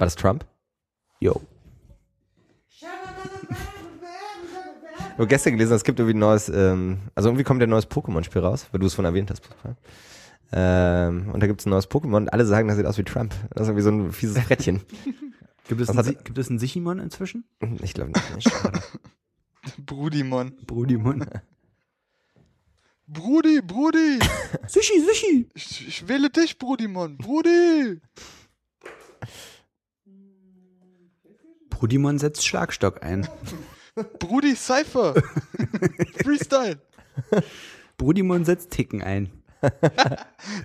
War das Trump? Yo. Ich habe gestern gelesen, es gibt irgendwie ein neues, ähm, also irgendwie kommt ja ein neues Pokémon-Spiel raus, weil du es von erwähnt hast. Ähm, und da gibt es ein neues Pokémon und alle sagen, das sieht aus wie Trump. Das ist irgendwie so ein fieses Frettchen. Gibt es, Was ein, hat- gibt es einen Sichimon inzwischen? Ich glaube nicht. Brudimon. Brudimon. Brudi, Brudi. Sichi, Sichi. Ich, ich wähle dich, Brudimon. Brudi. Brudimon setzt Schlagstock ein. Brudi Cypher. Freestyle. Brudimon setzt Ticken ein.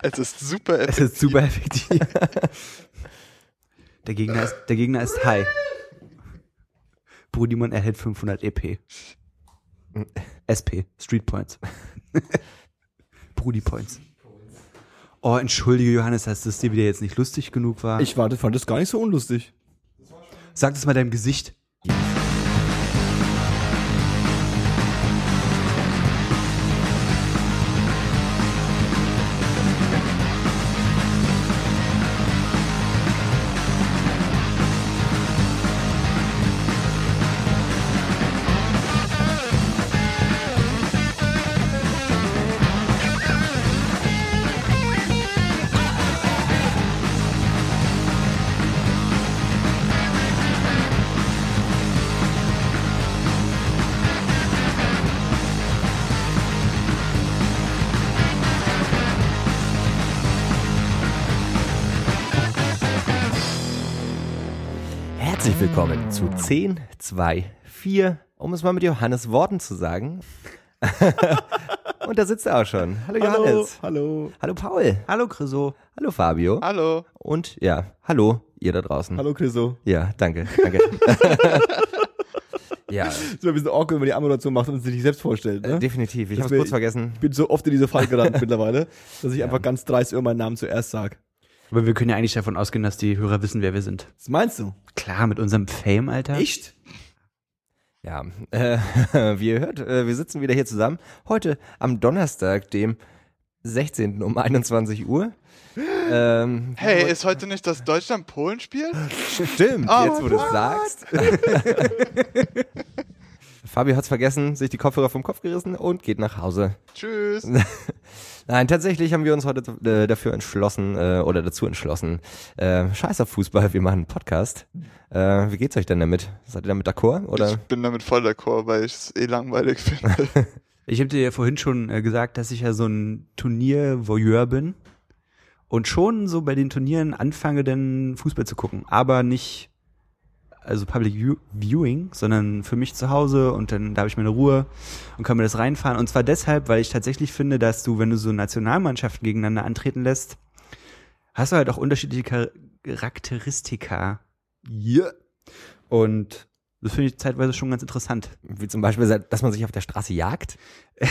Es ist super Es ist super effektiv. Der Gegner ist, der Gegner ist high. Brudimon erhält 500 EP. SP, Street Points. Brudi Points. Oh, entschuldige Johannes, dass das dir wieder jetzt nicht lustig genug war. Ich warte, fand das gar nicht so unlustig. Sag das mal deinem Gesicht. Zu 10, 2, 4, um es mal mit Johannes Worten zu sagen. und da sitzt er auch schon. Hallo Johannes. hallo. Hallo Paul. Hallo Chriso. Hallo Fabio. Hallo. Und ja, hallo ihr da draußen. Hallo Chriso. Ja, danke, danke. ja, Das ist ein bisschen awkward, wenn man die Anmoderation macht und sich nicht selbst vorstellt. Ne? äh, definitiv. Ich habe es kurz vergessen. Ich bin so oft in diese Falle gerannt mittlerweile, dass ich einfach ganz dreist immer meinen Namen zuerst sag. Aber wir können ja eigentlich davon ausgehen, dass die Hörer wissen, wer wir sind. Was meinst du? Klar, mit unserem Fame, Alter. Echt? Ja, äh, wie ihr hört, äh, wir sitzen wieder hier zusammen. Heute am Donnerstag, dem 16. um 21 Uhr. Ähm, Hey, ist heute nicht das Deutschland-Polen-Spiel? Stimmt, Oh, jetzt wo du es sagst. Fabio hat's vergessen, sich die Kopfhörer vom Kopf gerissen und geht nach Hause. Tschüss. Nein, tatsächlich haben wir uns heute äh, dafür entschlossen äh, oder dazu entschlossen. Äh, Scheiß auf Fußball, wir machen einen Podcast. Äh, wie geht's euch denn damit? Seid ihr damit d'accord? Oder? Ich bin damit voll d'accord, weil ich es eh langweilig finde. Ich habe dir ja vorhin schon äh, gesagt, dass ich ja so ein Turnier-Voyeur bin und schon so bei den Turnieren anfange, dann Fußball zu gucken. Aber nicht, also Public View Viewing, sondern für mich zu Hause und dann da habe ich meine Ruhe und kann mir das reinfahren. Und zwar deshalb, weil ich tatsächlich finde, dass du, wenn du so Nationalmannschaften gegeneinander antreten lässt, hast du halt auch unterschiedliche Char Charakteristika. Yeah. Und das finde ich zeitweise schon ganz interessant. Wie zum Beispiel, dass man sich auf der Straße jagt?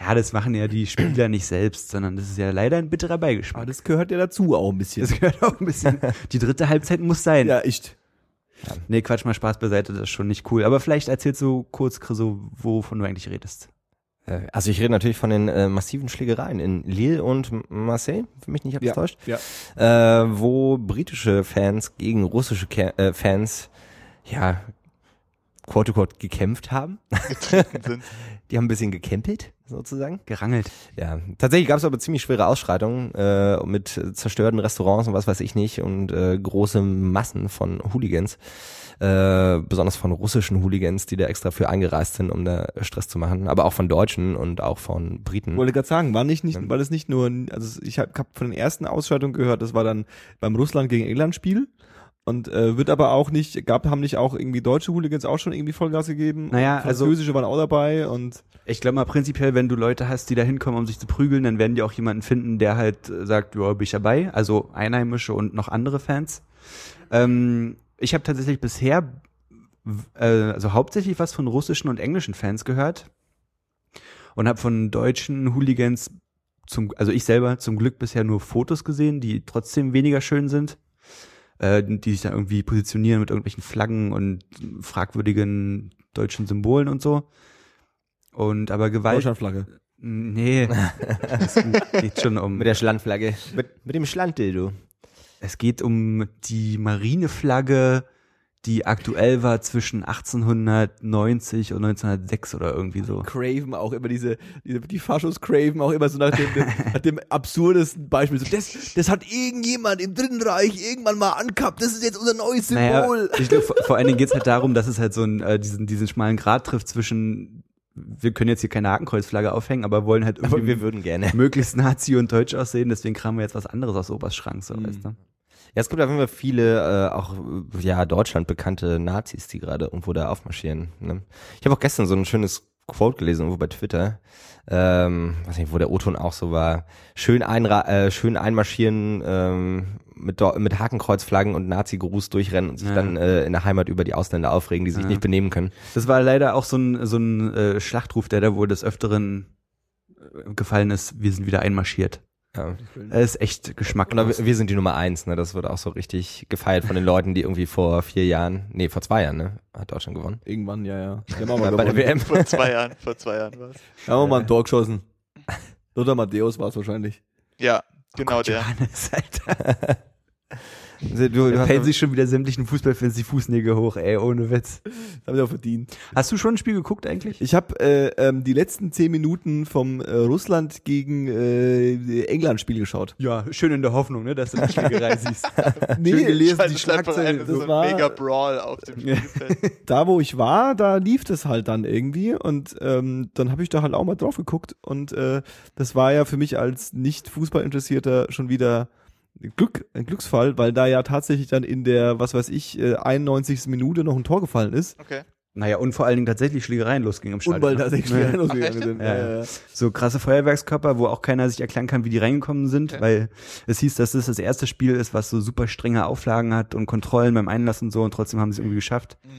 Ja, das machen ja die Spieler nicht selbst, sondern das ist ja leider ein bitterer Aber Beigeschmack. das gehört ja dazu auch ein bisschen. Das gehört auch ein bisschen. Die dritte Halbzeit muss sein. ja, echt. Nee, Quatsch mal Spaß beiseite, das ist schon nicht cool. Aber vielleicht erzählst du kurz, Chriso, wovon du eigentlich redest. Äh, Also ich rede natürlich von den äh, massiven Schlägereien in Lille und Marseille, für mich nicht Ja. abgetäuscht, Ja. äh, wo britische Fans gegen russische Ke äh, Fans, ja, quote quote gekämpft haben. Getreten sind. Die haben ein bisschen gekämpelt, sozusagen. Gerangelt. Ja, tatsächlich gab es aber ziemlich schwere Ausschreitungen äh, mit zerstörten Restaurants und was weiß ich nicht und äh, große Massen von Hooligans, äh, besonders von russischen Hooligans, die da extra für angereist sind, um da Stress zu machen, aber auch von Deutschen und auch von Briten. Wollte gerade sagen, war nicht, nicht, war das nicht nur, also ich habe hab von den ersten Ausschreitungen gehört, das war dann beim Russland gegen England Spiel. Und äh, wird aber auch nicht, gab, haben nicht auch irgendwie deutsche Hooligans auch schon irgendwie Vollgas gegeben? Naja, also- Französische waren auch dabei und Ich glaube mal prinzipiell, wenn du Leute hast, die da hinkommen, um sich zu prügeln, dann werden die auch jemanden finden, der halt äh, sagt, ja, bin ich dabei. Also Einheimische und noch andere Fans. Ähm, ich habe tatsächlich bisher, äh, also hauptsächlich was von russischen und englischen Fans gehört und habe von deutschen Hooligans, zum, also ich selber zum Glück bisher nur Fotos gesehen, die trotzdem weniger schön sind, äh, die sich da irgendwie positionieren mit irgendwelchen Flaggen und fragwürdigen deutschen Symbolen und so. Und aber Gewalt. Deutschlandflagge. Nee, es geht schon um. mit der Schlandflagge, mit, mit dem Schlanddildo. Es geht um die Marineflagge, die aktuell war zwischen 1890 und 1906 oder irgendwie so. Craven auch immer diese, diese die Faschos Craven auch immer so nach dem, nach dem absurdesten Beispiel. So, das, das hat irgendjemand im Dritten Reich irgendwann mal angehabt. Das ist jetzt unser neues Naja, Symbol. ich glaube, vor, vor allen Dingen geht's halt darum, dass es halt so einen, äh, diesen, diesen schmalen Grad trifft zwischen, wir können jetzt hier keine Hakenkreuzflagge aufhängen, aber wollen halt irgendwie Aber wir würden gerne. möglichst Nazi und Deutsch aussehen, deswegen kramen wir jetzt was anderes aus Obers Schrank, so, Mhm. weißt du? Ja, es gibt auf jeden Fall viele, äh, auch ja, Deutschland bekannte Nazis, die gerade irgendwo da aufmarschieren. Ne? Ich habe auch gestern so ein schönes Quote gelesen, irgendwo bei Twitter. Ähm, weiß nicht, wo der O-Ton auch so war. Schön, einra äh, schön einmarschieren ähm, mit, Deu- mit Hakenkreuzflaggen und Nazi-Gruß durchrennen und sich Ja. dann äh, in der Heimat über die Ausländer aufregen, die sich Ja. nicht benehmen können. Das war leider auch so ein, so ein äh, Schlachtruf, der da wohl des Öfteren gefallen ist, wir sind wieder einmarschiert. Ja. Er ist echt Und geschmacklos. wir, wir sind die Nummer eins, ne? Das wird auch so richtig gefeiert von den Leuten, die irgendwie vor vier Jahren, nee, vor zwei Jahren, ne? Hat Deutschland gewonnen. Irgendwann, ja, ja. Auch Bei, mal bei der gewonnen. WM. Vor zwei Jahren, vor zwei Jahren war es. Haben wir mal ein Tor geschossen. Lothar Matthäus war es wahrscheinlich. Ja, genau Gott, der. Johannes, Alter. Du, du Da sich schon wieder sämtlichen Fußballfans die Fußnägel hoch, ey, ohne Witz. Das haben sie auch verdient. Hast du schon ein Spiel geguckt eigentlich? Ich habe äh, ähm, die letzten zehn Minuten vom äh, Russland gegen äh, England Spiel geschaut. Ja, schön in der Hoffnung, ne, dass du die Schlägerei siehst. Nee, Schön gelesen, die Schlagzeile. so das ein war- mega Brawl auf dem Spielfeld. da wo ich war, da lief das halt dann irgendwie und ähm, dann habe ich da halt auch mal drauf geguckt und äh, das war ja für mich als nicht Fußballinteressierter schon wieder Glück, ein Glücksfall, weil da ja tatsächlich dann in der, was weiß ich, äh, 91. Minute noch ein Tor gefallen ist Okay. Naja, und vor allen Dingen tatsächlich Schlägereien losgingen im Stadion. und weil tatsächlich Ja. Spiele losgegangen sind. Ja, Ja, ja. So krasse Feuerwerkskörper, wo auch keiner sich erklären kann, wie die reingekommen sind, Okay. weil es hieß, dass das das erste Spiel ist, was so super strenge Auflagen hat und Kontrollen beim Einlass und so und trotzdem haben sie es irgendwie geschafft. Mhm.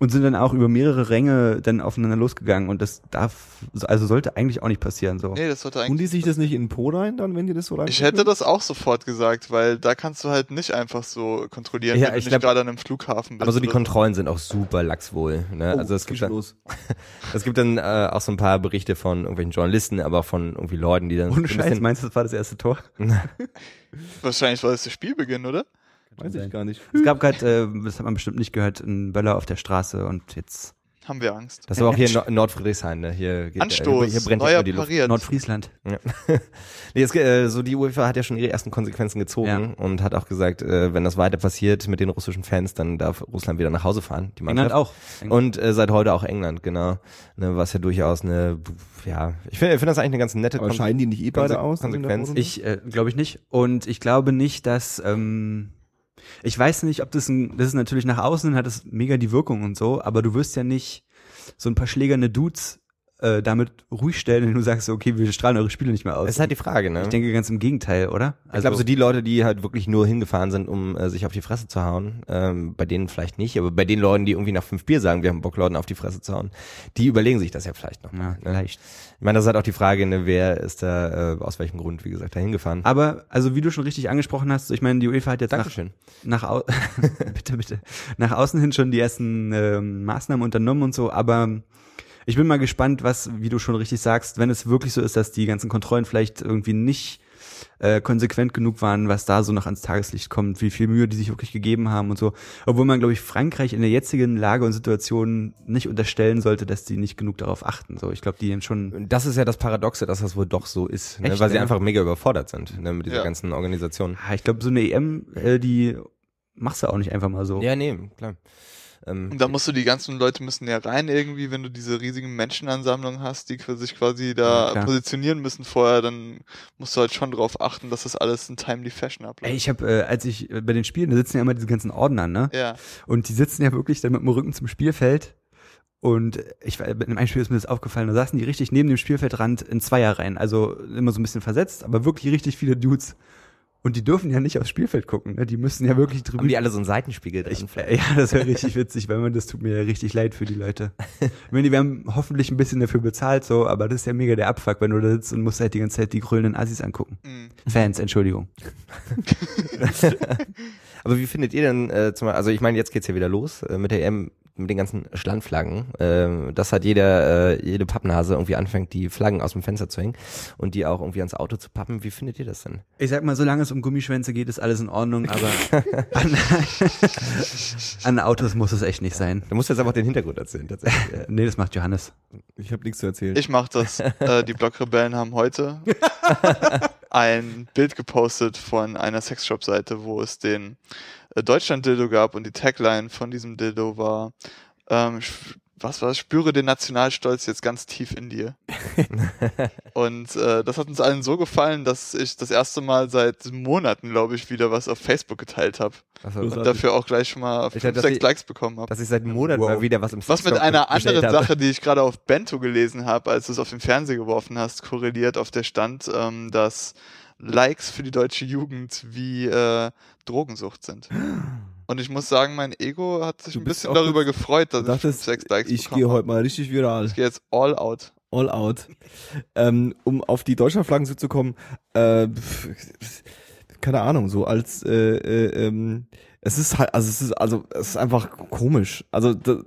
Und sind dann auch über mehrere Ränge dann aufeinander losgegangen und das darf, also sollte eigentlich auch nicht passieren, so. Nee, das sollte Und eigentlich. die sich das nicht in den Po rein, dann, wenn die das so rein Ich hätte das auch sofort gesagt, weil da kannst du halt nicht einfach so kontrollieren, Ja, wenn du ich nicht glaub- gerade an einem Flughafen bist. aber so die Kontrollen sind auch super laxwohl. Ne? Oh, also es gibt, dann, los. es gibt dann äh, auch so ein paar Berichte von irgendwelchen Journalisten, aber auch von irgendwie Leuten, die dann Ohne Scheiß, meinst du, das war das erste Tor? Wahrscheinlich war das der Spielbeginn, oder? Weiß ich gar nicht. Es gab gerade, äh, das hat man bestimmt nicht gehört, einen Böller auf der Straße und jetzt Haben wir Angst. Das war auch hier in Nord- Nordfriedrichshain, ne? Hier, geht, Anstoß, hier, hier brennt neuer die Luft. pariert. Nordfriesland. Ja. nee, es, äh, so die UEFA hat ja schon ihre ersten Konsequenzen gezogen Ja. und hat auch gesagt, äh, wenn das weiter passiert mit den russischen Fans, dann darf Russland wieder nach Hause fahren. Die England Mannschaft. auch. Und äh, seit heute auch England, genau. Ne, was ja durchaus eine, ja, ich finde ich finde das eigentlich eine ganz nette Aber Kon- scheiden die nicht eh beide aus? Konsequenz. Ich äh, glaube ich nicht. Und ich glaube nicht, dass ähm, ich weiß nicht, ob das ein, das ist natürlich nach außen hat es mega die Wirkung und so, aber du wirst ja nicht so ein paar schlägerne Dudes äh, damit ruhig stellen, wenn du sagst, okay, wir strahlen eure Spiele nicht mehr aus. Das ist halt die Frage, ne? ich denke ganz im Gegenteil, oder? ich glaube, so die Leute, die halt wirklich nur hingefahren sind, um äh, sich auf die Fresse zu hauen, ähm, bei denen vielleicht nicht, aber bei den Leuten, die irgendwie nach fünf Bier sagen, wir haben Bock, Leuten auf die Fresse zu hauen, die überlegen sich das ja vielleicht noch. ja, ne? vielleicht. Ich meine, das ist halt auch die Frage, ne, wer ist da, äh, aus welchem Grund, wie gesagt, da hingefahren. Aber also wie du schon richtig angesprochen hast, ich meine, die UEFA hat jetzt nach, Dankeschön. nach au bitte bitte nach außen hin schon die ersten ähm, Maßnahmen unternommen und so, aber ich bin mal gespannt, was, wie du schon richtig sagst, wenn es wirklich so ist, dass die ganzen Kontrollen vielleicht irgendwie nicht äh, konsequent genug waren, was da so noch ans Tageslicht kommt, wie viel Mühe die sich wirklich gegeben haben und so. Obwohl man, glaube ich, Frankreich in der jetzigen Lage und Situation nicht unterstellen sollte, dass die nicht genug darauf achten. So, ich glaube, die haben schon. Das ist ja das Paradoxe, dass das wohl doch so ist, ne? Echt, weil sie ja? einfach mega überfordert sind ne, mit dieser Ja. ganzen Organisation. Ah, Ich glaube, so eine EM, äh, die machst du auch nicht einfach mal so. Ja, nee, klar. Ähm, Und da musst du die ganzen Leute müssen ja rein irgendwie, wenn du diese riesigen Menschenansammlungen hast, die sich quasi Ja, da klar. positionieren müssen vorher, dann musst du halt schon drauf achten, dass das alles in timely fashion abläuft. Ey, ich habe, äh, als ich äh, bei den Spielen, da sitzen ja immer diese ganzen Ordner, ne? ja. Und die sitzen ja wirklich dann mit dem Rücken zum Spielfeld. Und ich war, in einem Spiel ist mir das aufgefallen, da saßen die richtig neben dem Spielfeldrand in Zweierreihen. Also immer so ein bisschen versetzt, aber wirklich richtig viele Dudes. Und die dürfen ja nicht aufs Spielfeld gucken, ne? Die müssen ja wirklich drüber. haben die alle so einen Seitenspiegel drin? ich, äh, ja, das wäre richtig witzig, weil man, das tut mir ja richtig leid für die Leute. Ich meine, die werden hoffentlich ein bisschen dafür bezahlt, so, aber das ist ja mega der Abfuck, wenn du da sitzt und musst halt die ganze Zeit die grölenden Assis angucken. Mhm. Fans, Entschuldigung. Aber wie findet ihr denn, äh, zum, also ich meine, jetzt geht's ja wieder los äh, mit der EM. Mit den ganzen Schlandflaggen, äh, dass halt jeder, äh, jede Pappnase irgendwie anfängt, die Flaggen aus dem Fenster zu hängen und die auch irgendwie ans Auto zu pappen. Wie findet ihr das denn? Ich sag mal, solange es um Gummischwänze geht, ist alles in Ordnung, aber an, an Autos muss es echt nicht sein. Du musst jetzt aber auch den Hintergrund erzählen, tatsächlich. Nee, das macht Johannes. Ich habe nichts zu erzählen. Ich mach das. äh, die Blockrebellen haben heute ein Bild gepostet von einer Sexshop-Seite, wo es den Deutschland-Dildo gab und die Tagline von diesem Dildo war, ähm, was war das? Spüre den Nationalstolz jetzt ganz tief in dir. und äh, das hat uns allen so gefallen, dass ich das erste Mal seit Monaten, glaube ich, wieder was auf Facebook geteilt habe. Großartig. Und dafür auch gleich schon mal Ich fünf, dachte, dass sechs ich- Likes bekommen habe. dass ich seit Monaten Wow. mal wieder was im Was mit einer anderen habe. Sache, die ich gerade auf Bento gelesen habe, als du es auf den Fernseher geworfen hast, korreliert auf der Stand, ähm, dass Likes für die deutsche Jugend wie äh, Drogensucht sind. Und ich muss sagen, mein Ego hat sich Du ein bisschen darüber gefreut, dass Du ich dachtest, sechs Likes ich gehe heute mal richtig viral. Ich gehe jetzt all out. All out. ähm, um auf die Deutschlandflaggen zurückzukommen, äh, pf, keine Ahnung, so als äh, äh, ähm, es ist halt, also es ist, also es ist einfach komisch. Also da,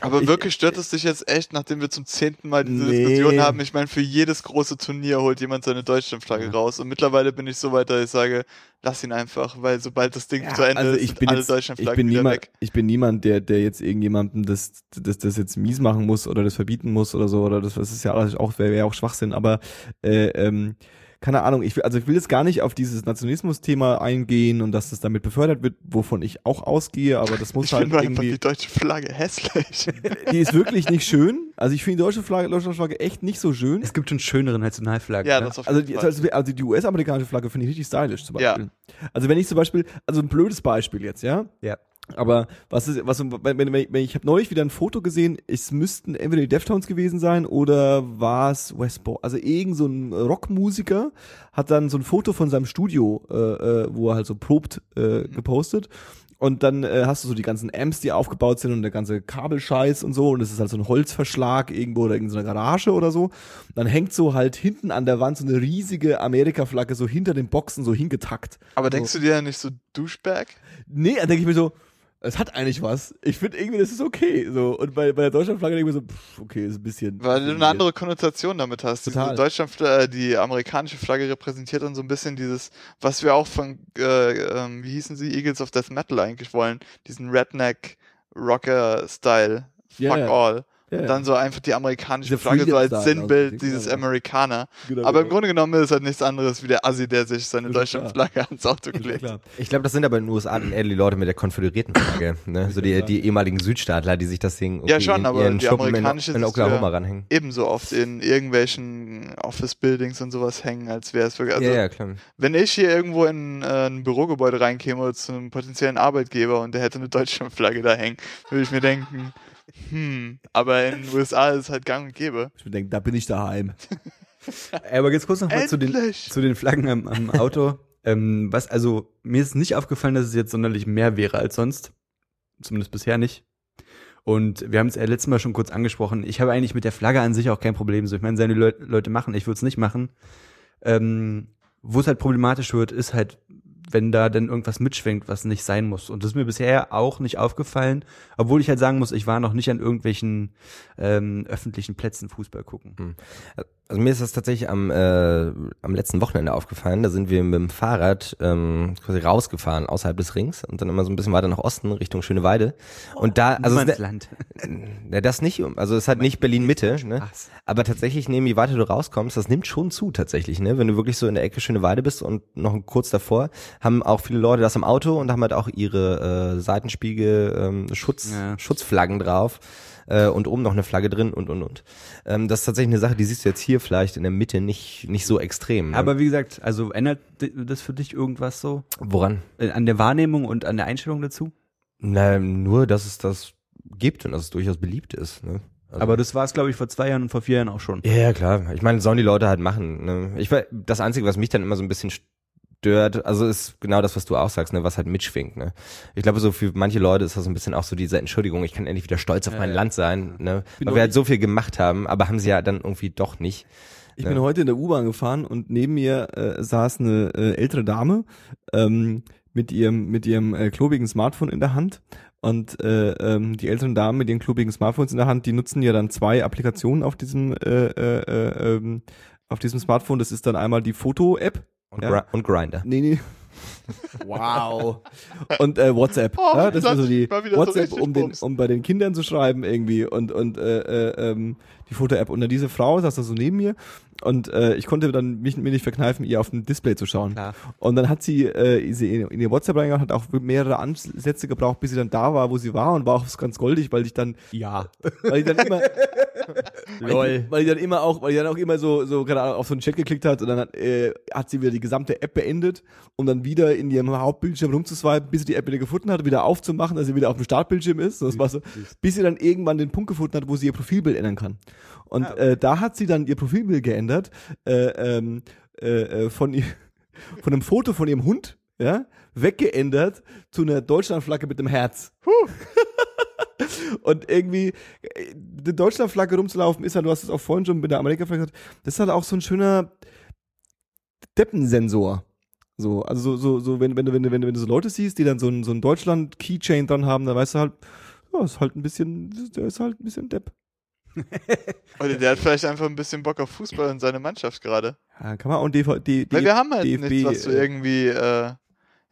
Aber Ich- wirklich stört es dich jetzt echt, nachdem wir zum zehnten Mal diese Nee. Diskussion haben? Ich meine, für jedes große Turnier holt jemand seine Deutschlandflagge Ja. raus. Und mittlerweile bin ich so weit, dass ich sage, lass ihn einfach, weil sobald das Ding zu Ende also ist, ich sind bin alle jetzt, ich Deutschlandflaggen bin wieder niemand, weg. ich bin niemand, der, der jetzt irgendjemandem das, das, das jetzt mies machen muss oder das verbieten muss oder so oder das, das ist ja alles auch, wäre ja auch Schwachsinn, aber äh, ähm, keine Ahnung, ich will, also ich will jetzt gar nicht auf dieses Nationalismus-Thema eingehen und dass das damit befördert wird, wovon ich auch ausgehe, aber das muss Ich halt finde einfach irgendwie, die deutsche Flagge hässlich. die ist wirklich nicht schön. Also ich finde die deutsche Flagge, Deutschlandflagge echt nicht so schön. Es gibt schon schönere Nationalflaggen. ja, ne? das auf Also jeden die, Fall. also, also die US-amerikanische Flagge finde ich richtig stylisch zum Ja. Beispiel. Also wenn ich zum Beispiel, also ein blödes Beispiel jetzt, ja. Ja. Aber was ist, was, wenn, wenn, wenn ich habe neulich wieder ein Foto gesehen, es müssten entweder die Deftones gewesen sein oder war es Westboro. Also irgend so ein Rockmusiker hat dann so ein Foto von seinem Studio, äh, äh, wo er halt so probt, äh, gepostet. Und dann äh, hast du so die ganzen Amps, die aufgebaut sind und der ganze Kabelscheiß und so. Und es ist halt so ein Holzverschlag irgendwo oder irgendeine Garage oder so. Dann hängt so halt hinten an der Wand so eine riesige Amerika-Flagge so hinter den Boxen so hingetackt. Aber denkst du dir ja nicht so Douchebag? Nee, dann denke ich mir so, es hat eigentlich was. Ich finde irgendwie, das ist okay. So. Und bei, bei der Deutschlandflagge denke ich mir so, pff, okay, ist ein bisschen. Weil du eine andere Konnotation damit hast. Total. Diese Deutschland, äh, die amerikanische Flagge repräsentiert dann so ein bisschen dieses, was wir auch von, äh, ähm, wie hießen sie, Eagles of Death Metal eigentlich wollen, diesen Redneck Rocker Style. Fuck ja. all. Ja, dann so einfach die amerikanische Flagge so als Sinnbild also, dieses genau. Amerikaner. Genau, Aber im genau. Grunde genommen ist es halt nichts anderes wie der Assi, der sich seine Ja, Deutschlandflagge ans Auto klebt. Ich glaube, das sind aber in den USA eher die Leute mit der konföderierten Flagge, ne? So die, die ehemaligen Südstaatler, die sich das Ding Ja, schon, in aber ihren die Schuppen in, amerikanische in ja- Oklahoma ranhängen. Ebenso oft in irgendwelchen Office-Buildings und sowas hängen, als wäre es wirklich. Also, ja, ja, klar. Wenn ich hier irgendwo in äh, ein Bürogebäude reinkäme zu einem potenziellen Arbeitgeber und der hätte eine Deutschlandflagge da hängen, würde ich mir denken, hm, aber in den USA ist es halt gang und gäbe. Ich denke, da bin ich daheim. Äh, Aber jetzt kurz noch mal zu den, zu den Flaggen am, am Auto. ähm, was, also, mir ist nicht aufgefallen, dass es jetzt sonderlich mehr wäre als sonst. Zumindest bisher nicht. Und wir haben es ja letztes Mal schon kurz angesprochen. Ich habe eigentlich mit der Flagge an sich auch kein Problem. So, ich meine, seine Leu Leute machen, ich würde es nicht machen. Ähm, Wo es halt problematisch wird, ist halt, wenn da dann irgendwas mitschwingt, was nicht sein muss. Und das ist mir bisher auch nicht aufgefallen, obwohl ich halt sagen muss, ich war noch nicht an irgendwelchen ähm, öffentlichen Plätzen Fußball gucken. Also mir ist das tatsächlich am, äh, am letzten Wochenende aufgefallen. Da sind wir mit dem Fahrrad ähm, quasi rausgefahren außerhalb des Rings und dann immer so ein bisschen weiter nach Osten Richtung Schöneweide. Und da, also es- Land. Ja, das nicht, also es ist halt nicht Berlin-Mitte, ne? Spaß. Aber tatsächlich, nehmen, je weiter du rauskommst, das nimmt schon zu tatsächlich, ne? Wenn du wirklich so in der Ecke Schöneweide bist und noch kurz davor, haben auch viele Leute das im Auto und haben halt auch ihre äh, Seitenspiegel, ähm, Schutz, Ja. Schutzflaggen drauf äh, und oben noch eine Flagge drin und und und. Ähm, das ist tatsächlich eine Sache, die siehst du jetzt hier vielleicht in der Mitte nicht, nicht so extrem. Ne? Aber wie gesagt, also ändert das für dich irgendwas so? woran? Äh, An der Wahrnehmung und an der Einstellung dazu? Na, nur, dass es das gibt und dass es durchaus beliebt ist, ne? Also- Aber das war es, glaube ich, vor zwei Jahren und vor vier Jahren auch schon. Ja, ja, klar. Ich meine, sollen die Leute halt machen. Ne? Ich war, das Einzige, was mich dann immer so ein bisschen stört, also ist genau das, was du auch sagst, ne, was halt mitschwingt. Ne? Ich glaube, so für manche Leute ist das so ein bisschen auch so diese Entschuldigung, ich kann endlich wieder stolz auf mein ja. Land sein, ne? Weil wir halt so viel gemacht haben, aber haben sie ja dann irgendwie doch nicht. Ich Ja. bin heute in der U-Bahn gefahren und neben mir äh, saß eine äh, ältere Dame ähm, mit ihrem mit ihrem äh, klobigen Smartphone in der Hand Und äh, ähm, die älteren Damen mit ihren klubigen Smartphones in der Hand, die nutzen ja dann zwei Applikationen auf diesem äh, äh, äh, ähm, auf diesem Smartphone. Das ist dann einmal die Foto-App. Und, Ja. Und Grinder. Nee, nee. wow. Und äh, WhatsApp. Oh, ja, das ist also die so WhatsApp, richtig um, den, um bei den Kindern zu schreiben irgendwie und und äh, äh, ähm, die Foto-App. Und dann diese Frau saß da so neben mir und äh, ich konnte dann mich mir nicht verkneifen, ihr auf dem Display zu schauen. Klar. Und dann hat sie, äh, sie in, in ihr WhatsApp reingegangen, hat auch mehrere Ansätze gebraucht, bis sie dann da war, wo sie war und war auch ganz goldig, weil ich dann, Ja. weil ich dann immer, Lol. weil die dann immer auch, weil die dann auch immer so, so keine Ahnung, auf so einen Chat geklickt hat und dann hat, äh, hat sie wieder die gesamte App beendet, um dann wieder in ihrem Hauptbildschirm rumzuswipen, bis sie die App wieder gefunden hat, wieder aufzumachen, dass sie wieder auf dem Startbildschirm ist. Das war so, bis sie dann irgendwann den Punkt gefunden hat, wo sie ihr Profilbild ändern kann. Und äh, da hat sie dann ihr Profilbild geändert, äh, ähm, äh, äh, von, von einem Foto von ihrem Hund, ja, weggeändert zu einer Deutschlandflagge mit einem Herz. Und irgendwie, äh, die Deutschlandflagge rumzulaufen, ist halt, du hast es auch vorhin schon mit der Amerika-Flagge gesagt, das ist halt auch so ein schöner Deppensensor. So, also so, so, so wenn, wenn, du, wenn, du, wenn, du, wenn du so Leute siehst, die dann so ein, so ein Deutschland-Keychain dran haben, dann weißt du halt, ja, ist halt ein bisschen, der ist halt ein bisschen Depp. Oder der hat vielleicht einfach ein bisschen Bock auf Fußball und seine Mannschaft gerade. Ja, kann man auch DV, die, die, Weil wir haben halt DFB, nichts, was du äh, irgendwie äh,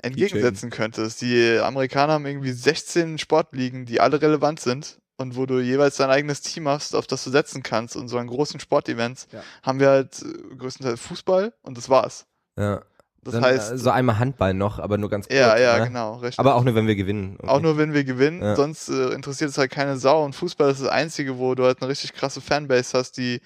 entgegensetzen könntest. Die Amerikaner haben irgendwie 16 Sportligen, die alle relevant sind und wo du jeweils dein eigenes Team hast, auf das du setzen kannst. Und so an großen Sportevents Ja. haben wir halt äh, größtenteils Fußball und das war's. Ja. Das Dann, heißt, äh, so einmal Handball noch, aber nur ganz kurz. ja, ja, ne? genau, richtig. Aber auch nur, wenn wir gewinnen. Okay. Auch nur, wenn wir gewinnen, Ja. sonst äh, interessiert es halt keine Sau. Und Fußball ist das Einzige, wo du halt eine richtig krasse Fanbase hast, die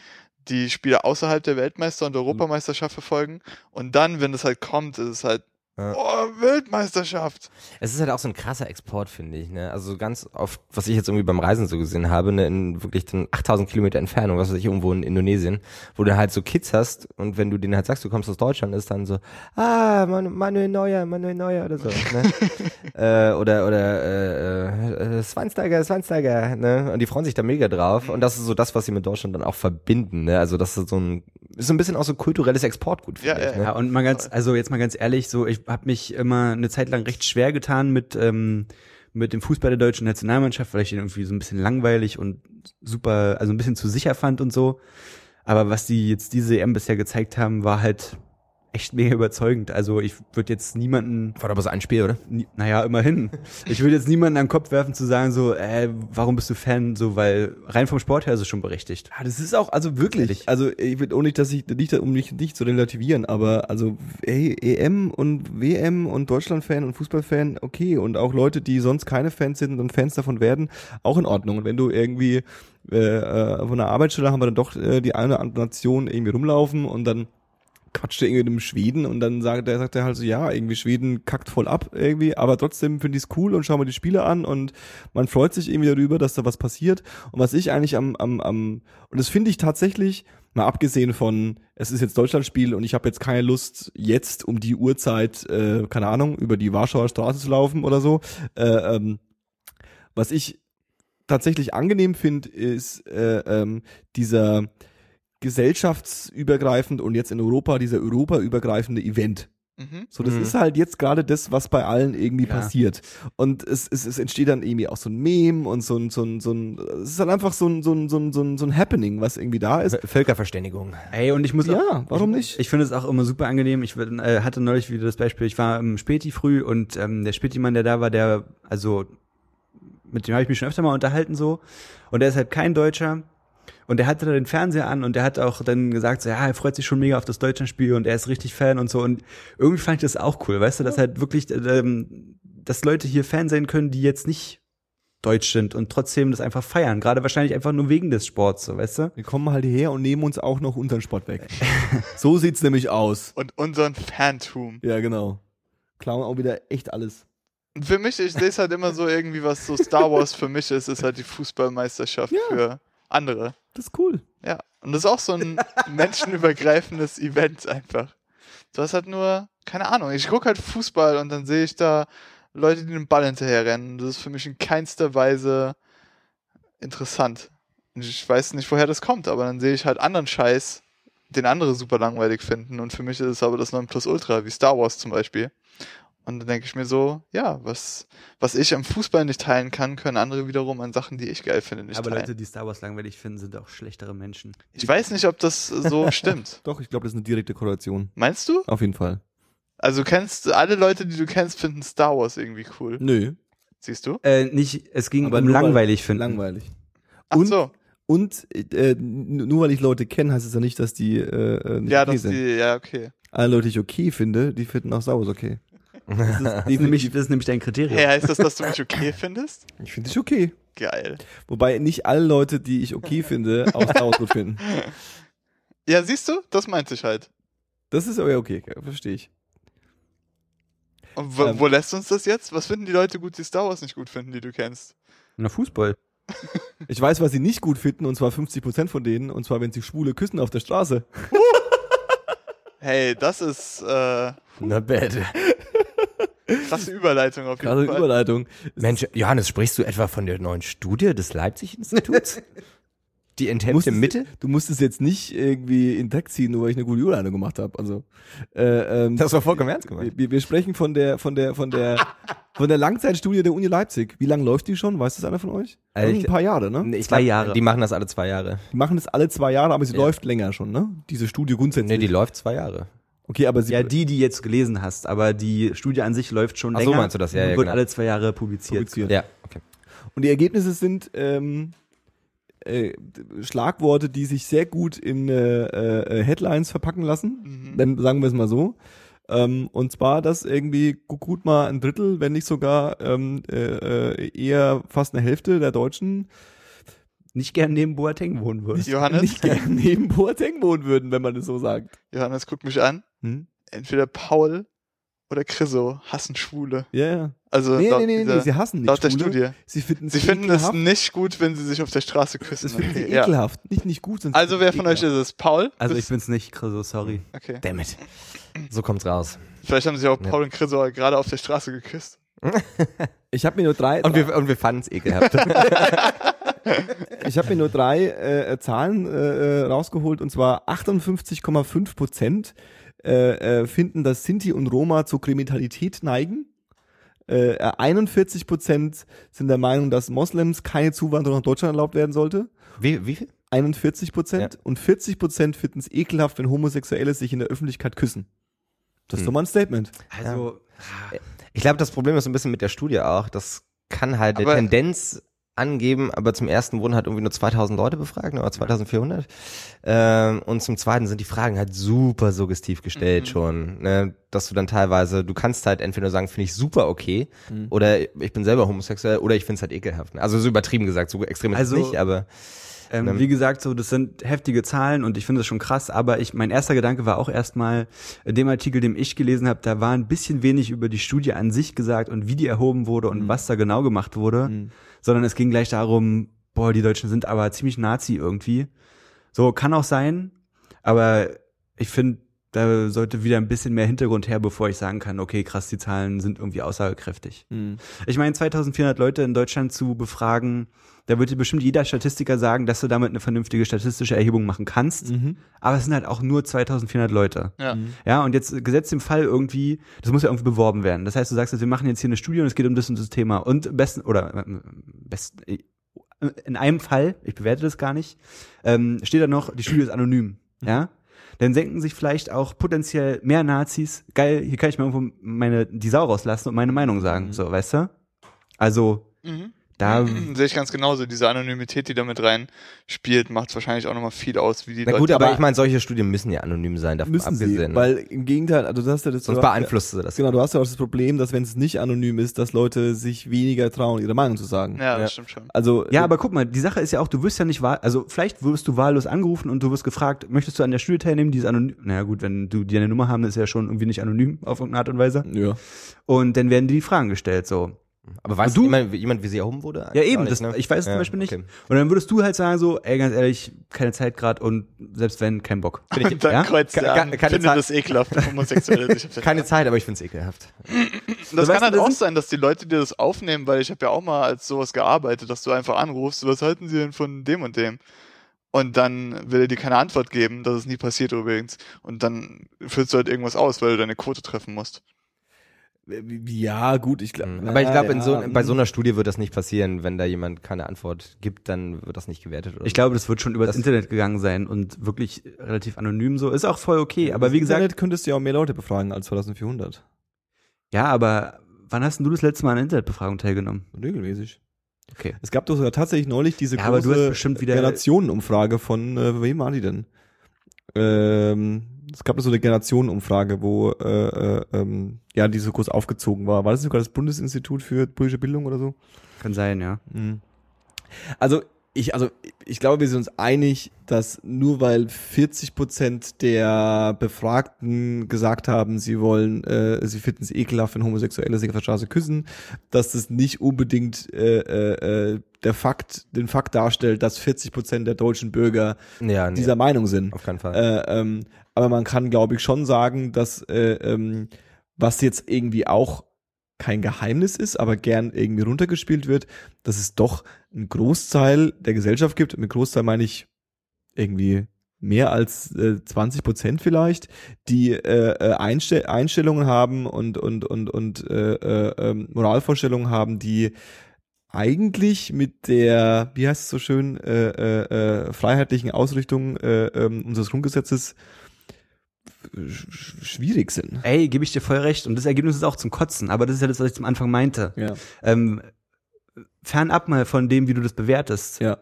die Spiele außerhalb der Weltmeister- und Europameisterschaft verfolgen. Und dann, wenn es halt kommt, ist es halt, Ja. oh, Weltmeisterschaft. Es ist halt auch so ein krasser Export, finde ich. Ne? Also ganz oft, was ich jetzt irgendwie beim Reisen so gesehen habe, ne, in wirklich dann 8000 Kilometer Entfernung, was weiß ich, irgendwo in Indonesien, wo du halt so Kids hast und wenn du denen halt sagst, du kommst aus Deutschland, ist dann so, ah, Manu- Manuel Neuer, Manuel Neuer oder so. ne? äh, oder oder äh, äh, Schweinsteiger, Schweinsteiger. Ne? Und die freuen sich da mega drauf. Und das ist so das, was sie mit Deutschland dann auch verbinden. Ne? Also das ist so ein, ist so ein bisschen auch so kulturelles Exportgut, finde Ja, ich. ja, Ne? Ja, und mal ganz, also jetzt mal ganz ehrlich, so ich habe mich immer eine Zeit lang recht schwer getan mit ähm, mit dem Fußball der deutschen Nationalmannschaft, weil ich den irgendwie so ein bisschen langweilig und super, also ein bisschen zu sicher fand und so. Aber was die jetzt diese EM bisher gezeigt haben, war halt echt mega überzeugend. Also ich würde jetzt niemanden War aber so ein Spiel, oder? Naja, immerhin. Ich würde jetzt niemanden an den Kopf werfen zu sagen so, äh, warum bist du Fan? So, weil rein vom Sport her ist es schon berechtigt. Ja, das ist auch, also wirklich, also ich will auch nicht, dass ich, nicht, um nicht, nicht zu relativieren, aber also ey, EM und WM und Deutschland-Fan und Fußballfan, okay, und auch Leute, die sonst keine Fans sind und dann Fans davon werden, auch in Ordnung. Und wenn du irgendwie äh, äh, von der Arbeitsstelle haben wir dann doch äh, die eine oder andere Nation irgendwie rumlaufen und dann quatscht er irgendwie mit dem Schweden und dann sagt er, sagt er halt so, ja, irgendwie Schweden kackt voll ab irgendwie, aber trotzdem finde ich es cool und schau mal die Spiele an und man freut sich irgendwie darüber, dass da was passiert. Und was ich eigentlich am, am, am und das finde ich tatsächlich, mal abgesehen von, es ist jetzt Deutschlandspiel und ich habe jetzt keine Lust, jetzt um die Uhrzeit, äh, keine Ahnung, über die Warschauer Straße zu laufen oder so. Äh, ähm, was ich tatsächlich angenehm finde, ist äh, ähm, dieser gesellschaftsübergreifend und jetzt in Europa dieser europaübergreifende Event. Mhm. So, das Mhm. ist halt jetzt gerade das, was bei allen irgendwie Ja. passiert. Und es, es, es entsteht dann irgendwie auch so ein Meme und so ein, so ein, so ein, es ist halt einfach so ein, so ein, so ein, so ein, so ein Happening, was irgendwie da ist. Völkerverständigung. Ey, und ich muss auch, Ja, warum nicht? Ich finde es auch immer super angenehm. Ich äh, hatte neulich wieder das Beispiel, ich war im Späti früh und ähm, der Späti-Mann, der da war, der, also mit dem habe ich mich schon öfter mal unterhalten so. Und der ist halt kein Deutscher. Und der hatte da den Fernseher an und der hat auch dann gesagt, so, ja, er freut sich schon mega auf das Deutschlandspiel und er ist richtig Fan und so. Und irgendwie fand ich das auch cool, weißt du, dass halt wirklich, ähm, dass Leute hier Fan sein können, die jetzt nicht deutsch sind und trotzdem das einfach feiern. Gerade wahrscheinlich einfach nur wegen des Sports, so, weißt du? Wir kommen halt hierher und nehmen uns auch noch unseren Sport weg. so sieht's nämlich aus. Und unseren Fantum. Ja, genau. Klauen auch wieder echt alles. Für mich, ich sehe es halt immer so irgendwie, was so Star Wars für mich ist, ist halt die Fußballmeisterschaft Ja. für andere. Das ist cool. Ja. Und das ist auch so ein menschenübergreifendes Event einfach. Du hast halt nur, keine Ahnung, ich gucke halt Fußball und dann sehe ich da Leute, die den Ball hinterherrennen. Das ist für mich in keinster Weise interessant. Und ich weiß nicht, woher das kommt, aber dann sehe ich halt anderen Scheiß, den andere super langweilig finden. Und für mich ist es aber das Nonplusultra, wie Star Wars zum Beispiel. Und dann denke ich mir so, ja, was, was ich am Fußball nicht teilen kann, können andere wiederum an Sachen, die ich geil finde, nicht Aber teilen. Leute, die Star Wars langweilig finden, sind auch schlechtere Menschen. ich weiß nicht, ob das so stimmt. Doch, ich glaube, das ist eine direkte Korrelation. Meinst du? Auf jeden Fall. Also du kennst, alle Leute, die du kennst, finden Star Wars irgendwie cool. Nö. Siehst du? Äh, nicht, es ging Aber um langweilig finden. Langweilig. Ach Und- so. Und äh, nur weil ich Leute kenne, heißt es ja nicht, dass die äh, äh, nicht Ja, okay dass sind. die, ja, okay. Alle Leute, die ich okay finde, die finden auch Saus okay. Das ist Das ist, nämlich, das ist nämlich dein Kriterium. Hey, heißt das, dass du mich okay findest? ich finde dich okay. Geil. Wobei nicht alle Leute, die ich okay finde, auch Saus gut finden. Ja, siehst du? Das meinte ich halt. Das ist aber ja okay, verstehe ich. Und wo, Ähm. wo lässt uns das jetzt? Was finden die Leute gut, die Star Wars nicht gut finden, die du kennst? Na, Fußball. Ich weiß, was sie nicht gut finden, und zwar 50% von denen, und zwar, wenn sie Schwule küssen auf der Straße. Hey, das ist äh, Not bad. Krasse Überleitung auf jeden Gerade Fall. Überleitung. Mensch, Johannes, sprichst du etwa von der neuen Studie des Leipzig-Instituts? Die enthemmt Musstest- in Mitte? Du musst es jetzt nicht irgendwie in Dreck ziehen, nur weil ich eine gute Überleitung gemacht habe. Also, äh, ähm, Das war vollkommen ernst gemeint. wir, wir sprechen von der, von der, von der, von der Langzeitstudie der Uni Leipzig. Wie lange läuft die schon? Weiß das einer von euch? Also ich- ein paar Jahre, ne? Nee, ich Zwei glaub, Jahre. Die machen das alle zwei Jahre. Die machen das alle zwei Jahre, aber sie Ja. läuft länger schon, ne? Diese Studie grundsätzlich. Nee, die läuft zwei Jahre. Okay, aber sie, Ja, die, die jetzt gelesen hast, aber die Studie an sich läuft schon Ach so, länger. meinst du das? Ja, ja, wird genau. alle zwei Jahre publiziert. publiziert. Ja, okay. Und die Ergebnisse sind ähm, äh, Schlagworte, die sich sehr gut in äh, äh, Headlines verpacken lassen. Mhm. Dann sagen wir es mal so. Ähm, und zwar, dass irgendwie gu- gut mal ein Drittel, wenn nicht sogar ähm, äh, äh, eher fast eine Hälfte der Deutschen Nicht gern neben Boateng wohnen würde. Johannes? nicht gerne neben Boateng wohnen würden, wenn man es so sagt. Johannes, guck mich an. Hm? Entweder Paul oder Chriso hassen Schwule. Ja, ja. Also Nee, laut, nee, nee, nee, dieser, sie hassen nicht laut der Schwule. Studie. Sie finden Sie finden es ekelhaft. nicht gut, wenn sie sich auf der Straße küssen. Das finden sie Okay, ja. ekelhaft. Nicht, nicht gut. Also wer von euch ekelhaft. ist es? Paul? Also ich bin's nicht, Chriso, sorry. Okay. Damn it. So kommt's raus. Vielleicht haben sich auch Ja. Paul und Chriso gerade auf der Straße geküsst. Ich habe mir nur drei. Und wir, und wir fanden's ekelhaft. Ich habe mir nur drei äh, äh, Zahlen äh, äh, rausgeholt und zwar 58,5 Prozent äh, äh, finden, dass Sinti und Roma zur Kriminalität neigen. Äh, 41 Prozent sind der Meinung, dass Moslems keine Zuwanderung nach Deutschland erlaubt werden sollte. wie, wie viel? 41 Prozent Ja. und 40 Prozent finden es ekelhaft, wenn Homosexuelle sich in der Öffentlichkeit küssen. Das ist Hm. doch mal ein Statement. Also, Ich glaube, das Problem ist ein bisschen mit der Studie auch. Das kann halt eine Aber- Tendenz angeben, aber zum ersten wurden halt irgendwie nur 2000 Leute befragt oder 2400. Ähm, und zum zweiten sind die Fragen halt super suggestiv gestellt Mhm. schon, ne? dass du dann teilweise, du kannst halt entweder sagen, finde ich super okay Mhm. oder ich bin selber homosexuell oder ich finde es halt ekelhaft. ne? Also so übertrieben gesagt, so extrem ist Also- nicht, aber Ähm, Ähm, wie gesagt, so das sind heftige Zahlen und ich finde das schon krass, aber ich mein erster Gedanke war auch erstmal in dem Artikel, den ich gelesen habe, da war ein bisschen wenig über die Studie an sich gesagt und wie die erhoben wurde und Mhm. was da genau gemacht wurde, Mhm. Sondern es ging gleich darum, boah, die Deutschen sind aber ziemlich Nazi irgendwie. So kann auch sein, aber ich finde, da sollte wieder ein bisschen mehr Hintergrund her, bevor ich sagen kann, okay, krass, die Zahlen sind irgendwie aussagekräftig. Mhm. Ich meine, 2400 Leute in Deutschland zu befragen, da wird dir bestimmt jeder Statistiker sagen, dass du damit eine vernünftige statistische Erhebung machen kannst. Mhm. Aber es sind halt auch nur 2400 Leute. Ja. Mhm. Ja, und jetzt gesetzt im Fall irgendwie, das muss ja irgendwie beworben werden. Das heißt, du sagst jetzt, wir machen jetzt hier eine Studie und es geht um das und das Thema. Und besten, oder äh, besten, äh, in einem Fall, ich bewerte das gar nicht, ähm, steht da noch, die Studie ist anonym. Ja? Dann denken sich vielleicht auch potenziell mehr Nazis, geil, hier kann ich mal irgendwo meine, die Sau rauslassen und meine Meinung sagen. Mhm. So, weißt du? Also, Mhm. Da, Sehe ich ganz genauso. Diese Anonymität, die da mit rein spielt, macht wahrscheinlich auch nochmal viel aus, wie die na Leute. gut, aber aber- ich meine, solche Studien müssen ja anonym sein, davon Müssen sie, abgesehen. ne? weil im Gegenteil, also du hast ja das Sonst du- beeinflusst sie das. Genau, du hast ja auch das Problem, dass wenn es nicht anonym ist, dass Leute sich weniger trauen, ihre Meinung zu sagen. ja, das Ja. stimmt schon. Also ja, äh, aber guck mal, die Sache ist ja auch, du wirst ja nicht wahl, also vielleicht wirst du wahllos angerufen und du wirst gefragt, möchtest du an der Studie teilnehmen, die ist anonym. Naja gut, wenn du die eine Nummer haben, ist ja schon irgendwie nicht anonym auf irgendeine Art und Weise. ja. Und dann werden dir die Fragen gestellt, so. Aber weißt du jemand, wie- jemand, wie sie erhoben wurde? Ja, eben, Auch das, nicht, ne? ich weiß es Ja, zum Beispiel nicht. okay. Und dann würdest du halt sagen so, ey, ganz ehrlich, keine Zeit gerade und selbst wenn, kein Bock. Bin ich, Und dann ja? kreuzt er an, ke- keine findet Zeit. das ekelhaft, Homosexuelle Keine Zeit, aber ich find's ekelhaft. Das weißt kann halt auch sein, dass die Leute dir das aufnehmen, weil ich habe ja auch mal als sowas gearbeitet, dass du einfach anrufst, was halten sie denn von dem und dem? Und dann will er dir keine Antwort geben, das ist nie passiert übrigens. Und dann führst du halt irgendwas aus, weil du deine Quote treffen musst. Ja, gut, ich glaube. Aber ich glaube, in so, bei so einer Studie wird das nicht passieren. Wenn da jemand keine Antwort gibt, dann wird das nicht gewertet. Oder Ich glaube, das wird schon über das, Das- Internet gegangen sein und wirklich relativ anonym so. Ist auch voll okay. Aber wie gesagt, Internet könntest du ja auch mehr Leute befragen als 2400. ja, aber wann hast denn du das letzte Mal an einer Internetbefragung teilgenommen? Regelmäßig. Okay. Es gab doch sogar tatsächlich neulich diese Ja, große Generationenumfrage von, äh, wem war die denn? Ähm, es gab so eine Generationenumfrage, wo äh, äh, ähm, ja die so groß aufgezogen war. War das sogar das Bundesinstitut für politische Bildung oder so? Kann sein, ja. Mhm. Also ich, also ich glaube, wir sind uns einig, dass nur weil 40 Prozent der Befragten gesagt haben, sie wollen, äh, sie finden es ekelhaft, wenn Homosexuelle sich auf der Straße küssen, dass das nicht unbedingt äh, äh, äh, der Fakt, den Fakt darstellt, dass 40 Prozent der deutschen Bürger ja, nee, dieser Meinung sind. auf keinen Fall. Äh, ähm, aber man kann, glaube ich, schon sagen, dass äh, ähm, was jetzt irgendwie auch kein Geheimnis ist, aber gern irgendwie runtergespielt wird, dass es doch einen Großteil der Gesellschaft gibt. Mit Großteil meine ich irgendwie mehr als äh, 20 Prozent vielleicht, die äh, äh, Einstell Einstellungen haben und und und und äh, äh, ähm, Moralvorstellungen haben, die eigentlich mit der, wie heißt es so schön, äh, äh, äh, freiheitlichen Ausrichtung äh, ähm, unseres Grundgesetzes sch- schwierig sind. Ey, gebe ich dir voll recht. Und das Ergebnis ist auch zum Kotzen. Aber das ist ja das, was ich zum Anfang meinte. Ja. Ähm, fernab mal von dem, wie du das bewertest, Ja.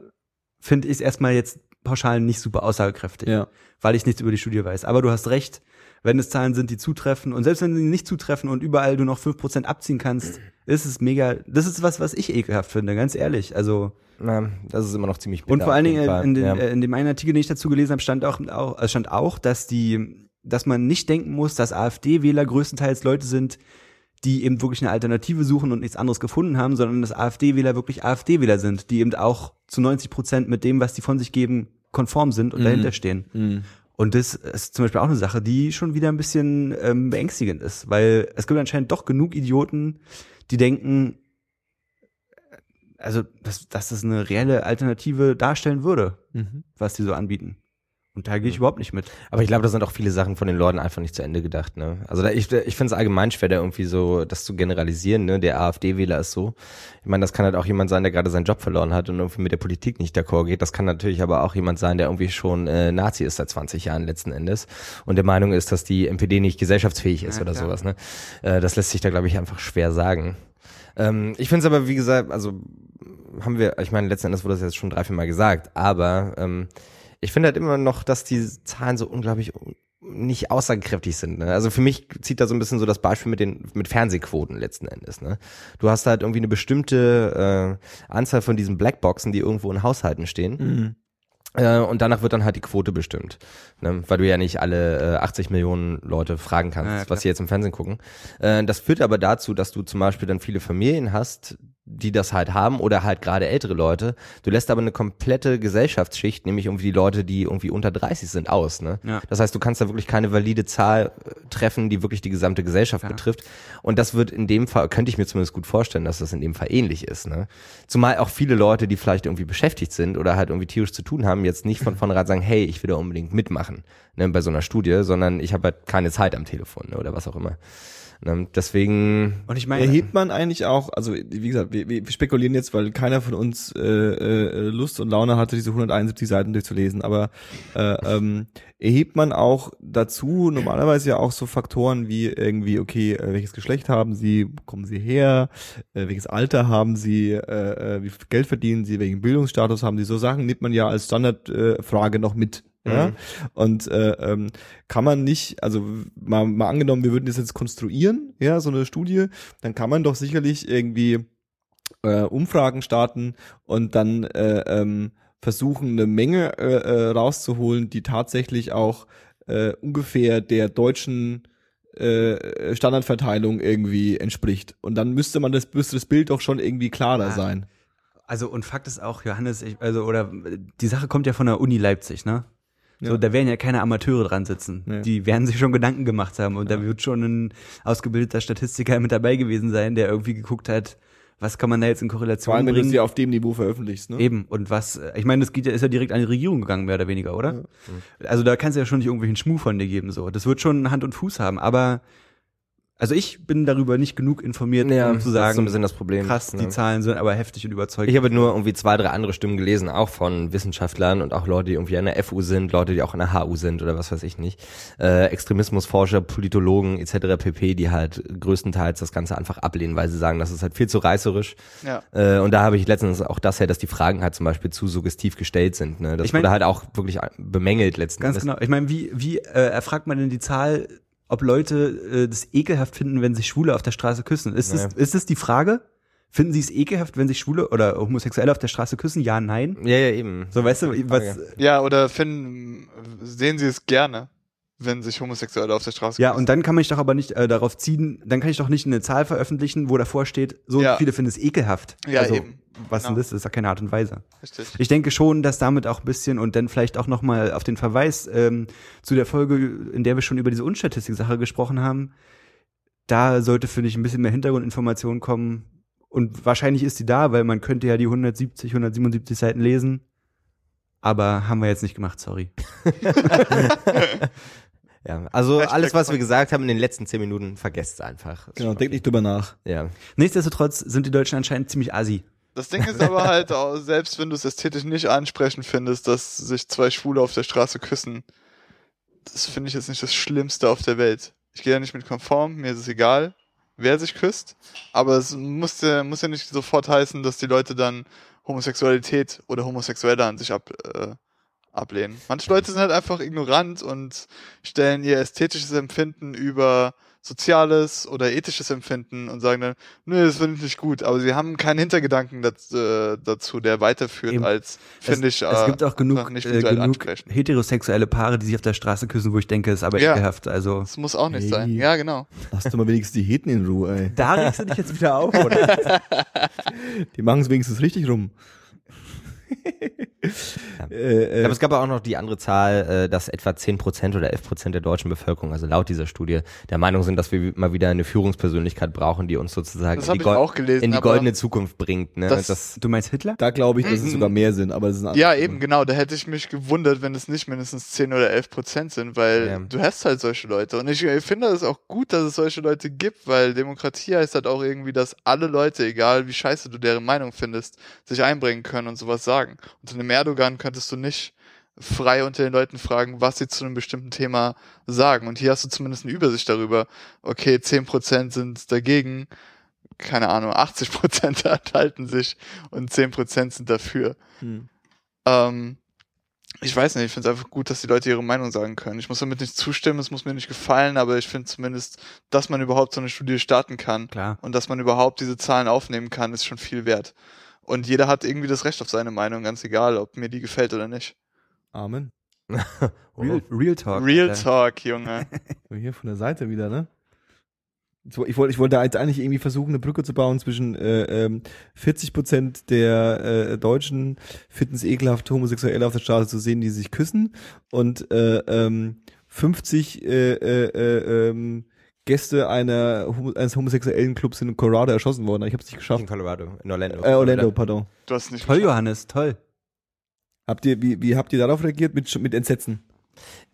finde ich es erstmal jetzt pauschal nicht super aussagekräftig, Ja. weil ich nichts über die Studie weiß. Aber du hast recht, wenn es Zahlen sind, die zutreffen und selbst wenn sie nicht zutreffen und überall du noch 5% abziehen kannst, ist es mega, das ist was, was ich ekelhaft finde, ganz ehrlich. Also Na, das ist immer noch ziemlich bitter und vor allen Dingen in, den, ja. äh, in dem einen Artikel, den ich dazu gelesen habe, stand auch, auch stand auch, dass die, dass man nicht denken muss, dass AfD-Wähler größtenteils Leute sind, die eben wirklich eine Alternative suchen und nichts anderes gefunden haben, sondern dass AfD-Wähler wirklich AfD-Wähler sind, die eben auch zu 90 Prozent mit dem, was die von sich geben, konform sind und Mhm. dahinter stehen. Und das ist zum Beispiel auch eine Sache, die schon wieder ein bisschen ähm, beängstigend ist, weil es gibt anscheinend doch genug Idioten, die denken, also dass, dass das eine reelle Alternative darstellen würde, Mhm. was die so anbieten. Und da gehe ich überhaupt nicht mit. Aber ich glaube, da sind auch viele Sachen von den Leuten einfach nicht zu Ende gedacht. Ne? Also da, ich, ich finde es allgemein schwer, da irgendwie so das zu generalisieren. Ne? Der AfD-Wähler ist so. Ich meine, das kann halt auch jemand sein, der gerade seinen Job verloren hat und irgendwie mit der Politik nicht d'accord geht. Das kann natürlich aber auch jemand sein, der irgendwie schon äh, Nazi ist seit 20 Jahren letzten Endes und der Meinung ist, dass die NPD nicht gesellschaftsfähig ist Ja, oder klar. sowas. Ne? Äh, das lässt sich da, glaube ich, einfach schwer sagen. Ähm, ich finde es aber, wie gesagt, also haben wir, ich meine, letzten Endes wurde das jetzt schon drei, vier Mal gesagt, aber ähm, ich finde halt immer noch, dass die Zahlen so unglaublich un- nicht aussagekräftig sind. Ne? Also für mich zieht da so ein bisschen so das Beispiel mit den mit Fernsehquoten letzten Endes. Ne? Du hast halt irgendwie eine bestimmte äh, Anzahl von diesen Blackboxen, die irgendwo in Haushalten stehen. Mhm. Äh, und danach wird dann halt die Quote bestimmt. Ne? Weil du ja nicht alle äh, 80 Millionen Leute fragen kannst, Ja, was sie jetzt im Fernsehen gucken. Äh, das führt aber dazu, dass du zum Beispiel dann viele Familien hast, die das halt haben oder halt gerade ältere Leute. Du lässt aber eine komplette Gesellschaftsschicht, nämlich irgendwie die Leute, die irgendwie unter 30 sind, aus. Ne? Ja. Das heißt, du kannst da wirklich keine valide Zahl äh, treffen, die wirklich die gesamte Gesellschaft betrifft. Und das wird in dem Fall, könnte ich mir zumindest gut vorstellen, dass das in dem Fall ähnlich ist. Ne? Zumal auch viele Leute, die vielleicht irgendwie beschäftigt sind oder halt irgendwie tierisch zu tun haben, jetzt nicht von vornherein sagen, hey, ich will da unbedingt mitmachen ne, bei so einer Studie, sondern ich habe halt keine Zeit am Telefon ne, oder was auch immer. Ne? Deswegen, Und ich meine, Erhebt man eigentlich auch, also wie gesagt, wir, wir spekulieren jetzt, weil keiner von uns äh, äh, Lust und Laune hatte, diese 171 Seiten durchzulesen, aber äh, ähm, erhebt man auch dazu normalerweise ja auch so Faktoren wie irgendwie, okay, äh, welches Geschlecht haben sie, wo kommen sie her, äh, welches Alter haben sie, äh, äh, wie viel Geld verdienen sie, welchen Bildungsstatus haben sie, so Sachen nimmt man ja als Standardfrage äh, noch mit. Ja? Mhm. Und äh, ähm, kann man nicht, also mal, mal angenommen, wir würden das jetzt konstruieren, ja, so eine Studie, dann kann man doch sicherlich irgendwie äh, Umfragen starten und dann äh, ähm, versuchen, eine Menge äh, äh, rauszuholen, die tatsächlich auch äh, ungefähr der deutschen äh, Standardverteilung irgendwie entspricht. Und dann müsste man das, müsste das Bild doch schon irgendwie klarer Ah. sein. also und Fakt ist auch, Johannes, ich, also oder die Sache kommt ja von der Uni Leipzig, ne? So, Ja. da werden ja keine Amateure dran sitzen. Nee. Die werden sich schon Gedanken gemacht haben und da wird schon ein ausgebildeter Statistiker mit dabei gewesen sein, der irgendwie geguckt hat, was kann man da jetzt in Vor Korrelation allem, wenn du sie auf dem Niveau veröffentlichst. Ne? Eben, und was, ich meine, das geht ja, ist ja direkt an die Regierung gegangen, mehr oder weniger, oder? Also da kannst du ja schon nicht irgendwelchen Schmuh von dir geben, so. Das wird schon Hand und Fuß haben, aber Also ich bin darüber nicht genug informiert, um zu das ist so ein sagen, bisschen das Problem. krass, die ne? Zahlen sind aber heftig und überzeugend. Ich habe nur irgendwie zwei, drei andere Stimmen gelesen, auch von Wissenschaftlern und auch Leute, die irgendwie an der FU sind, Leute, die auch an der HU sind oder was weiß ich nicht. Äh, Extremismusforscher, Politologen etc. pp., die halt größtenteils das Ganze einfach ablehnen, weil sie sagen, das ist halt viel zu reißerisch. Ja. Äh, und da habe ich letztens auch das her, dass die Fragen halt zum Beispiel zu suggestiv gestellt sind. Ne? Das Ich mein- wurde halt auch wirklich bemängelt letzten Ganz genau. Ich meine, wie, wie äh, erfragt man denn die Zahl, ob Leute äh, das ekelhaft finden, wenn sich Schwule auf der Straße küssen? Ist, Ja. das, ist das die Frage? Finden sie es ekelhaft, wenn sich Schwule oder Homosexuelle auf der Straße küssen? Ja, nein. Ja, ja, eben. So, weißt du, was. Ja, oder finden, sehen sie es gerne, wenn sich Homosexuelle auf der Straße ja, und dann kann man ich doch aber nicht äh, darauf ziehen, dann kann ich doch nicht eine Zahl veröffentlichen, wo davor steht, so Ja. viele finden es ekelhaft. Ja, also, eben. Was denn Genau. das? Das ist ja keine Art und Weise. Richtig. Ich denke schon, dass damit auch ein bisschen und dann vielleicht auch nochmal auf den Verweis ähm, zu der Folge, in der wir schon über diese Unstatistik-Sache gesprochen haben, da sollte, finde ich, ein bisschen mehr Hintergrundinformation kommen. Und wahrscheinlich ist die da, weil man könnte ja die 170, 177 Seiten lesen. Aber haben wir jetzt nicht gemacht, sorry. Ja, also Hashtag alles, was wir gesagt haben in den letzten zehn Minuten, vergesst einfach. Genau, denk nicht drüber nach. Ja. Nichtsdestotrotz sind die Deutschen anscheinend ziemlich assi. Das Ding ist aber halt, auch, selbst wenn du es ästhetisch nicht ansprechend findest, dass sich zwei Schwule auf der Straße küssen, das finde ich jetzt nicht das Schlimmste auf der Welt. Ich gehe ja nicht mit konform, mir ist es egal, wer sich küsst, aber es muss ja, muss ja nicht sofort heißen, dass die Leute dann Homosexualität oder Homosexuelle an sich ab, äh, ablehnen. Manche Leute sind halt einfach ignorant und stellen ihr ästhetisches Empfinden über soziales oder ethisches Empfinden und sagen dann, nö, das finde ich nicht gut, aber sie haben keinen Hintergedanken dazu, äh, dazu der weiterführt Eben. als, finde ich, es äh, gibt auch genug, nicht äh, genug ansprechen. heterosexuelle Paare, die sich auf der Straße küssen, wo ich denke, ist aber Ja. ekelhaft. Also Das muss auch nicht Hey. sein. Ja, genau. Lass doch mal wenigstens die Heten in Ruhe, ey. da regst du dich jetzt wieder auf, oder? Die machen es wenigstens richtig rum. Ja. äh, äh, Aber es gab auch noch die andere Zahl, äh, dass etwa 10% oder 11% der deutschen Bevölkerung, also laut dieser Studie, der Meinung sind, dass wir mal wieder eine Führungspersönlichkeit brauchen, die uns sozusagen in die, gelesen. in die goldene Zukunft bringt. Ne? Das- Das, Du meinst Hitler? da glaube ich, dass es Mhm. sogar mehr sind, aber das ist ein Ja, eben, genau. Da hätte ich mich gewundert, wenn es nicht mindestens 10 oder 11 Prozent sind, weil Ja. du hast halt solche Leute. Und ich, ich finde es auch gut, dass es solche Leute gibt, weil Demokratie heißt halt auch irgendwie, dass alle Leute, egal wie scheiße du deren Meinung findest, sich einbringen können und sowas sagen. Unter einem Erdogan könntest du nicht frei unter den Leuten fragen, was sie zu einem bestimmten Thema sagen. Und hier hast du zumindest eine Übersicht darüber. Okay, 10 Prozent sind dagegen. Keine Ahnung, 80 Prozent enthalten sich und 10 Prozent sind dafür. Hm. Ähm, ich weiß nicht, ich finde es einfach gut, dass die Leute ihre Meinung sagen können. Ich muss damit nicht zustimmen, es muss mir nicht gefallen, aber ich finde zumindest, dass man überhaupt so eine Studie starten kann Klar. und dass man überhaupt diese Zahlen aufnehmen kann, ist schon viel wert. Und jeder hat irgendwie das Recht auf seine Meinung, ganz egal, ob mir die gefällt oder nicht. Amen. Real, Real Talk. Real Alter. Talk, Junge. So, Hier von der Seite wieder, ne? So, ich wollte, ich wollte jetzt eigentlich irgendwie versuchen, eine Brücke zu bauen zwischen äh, ähm, 40 Prozent der äh, Deutschen finden es ekelhaft, Homosexuelle auf der Straße zu sehen, die sich küssen und äh, ähm, 50 äh, äh, äh, ähm, Gäste einer, eines homosexuellen Clubs sind in Colorado erschossen worden. Ich habe es nicht in geschafft. Colorado, in Orlando. Äh, Orlando, pardon. Du hast nicht Toll, geschafft. Johannes, toll. Habt ihr, wie, wie habt ihr darauf reagiert? Mit, mit Entsetzen?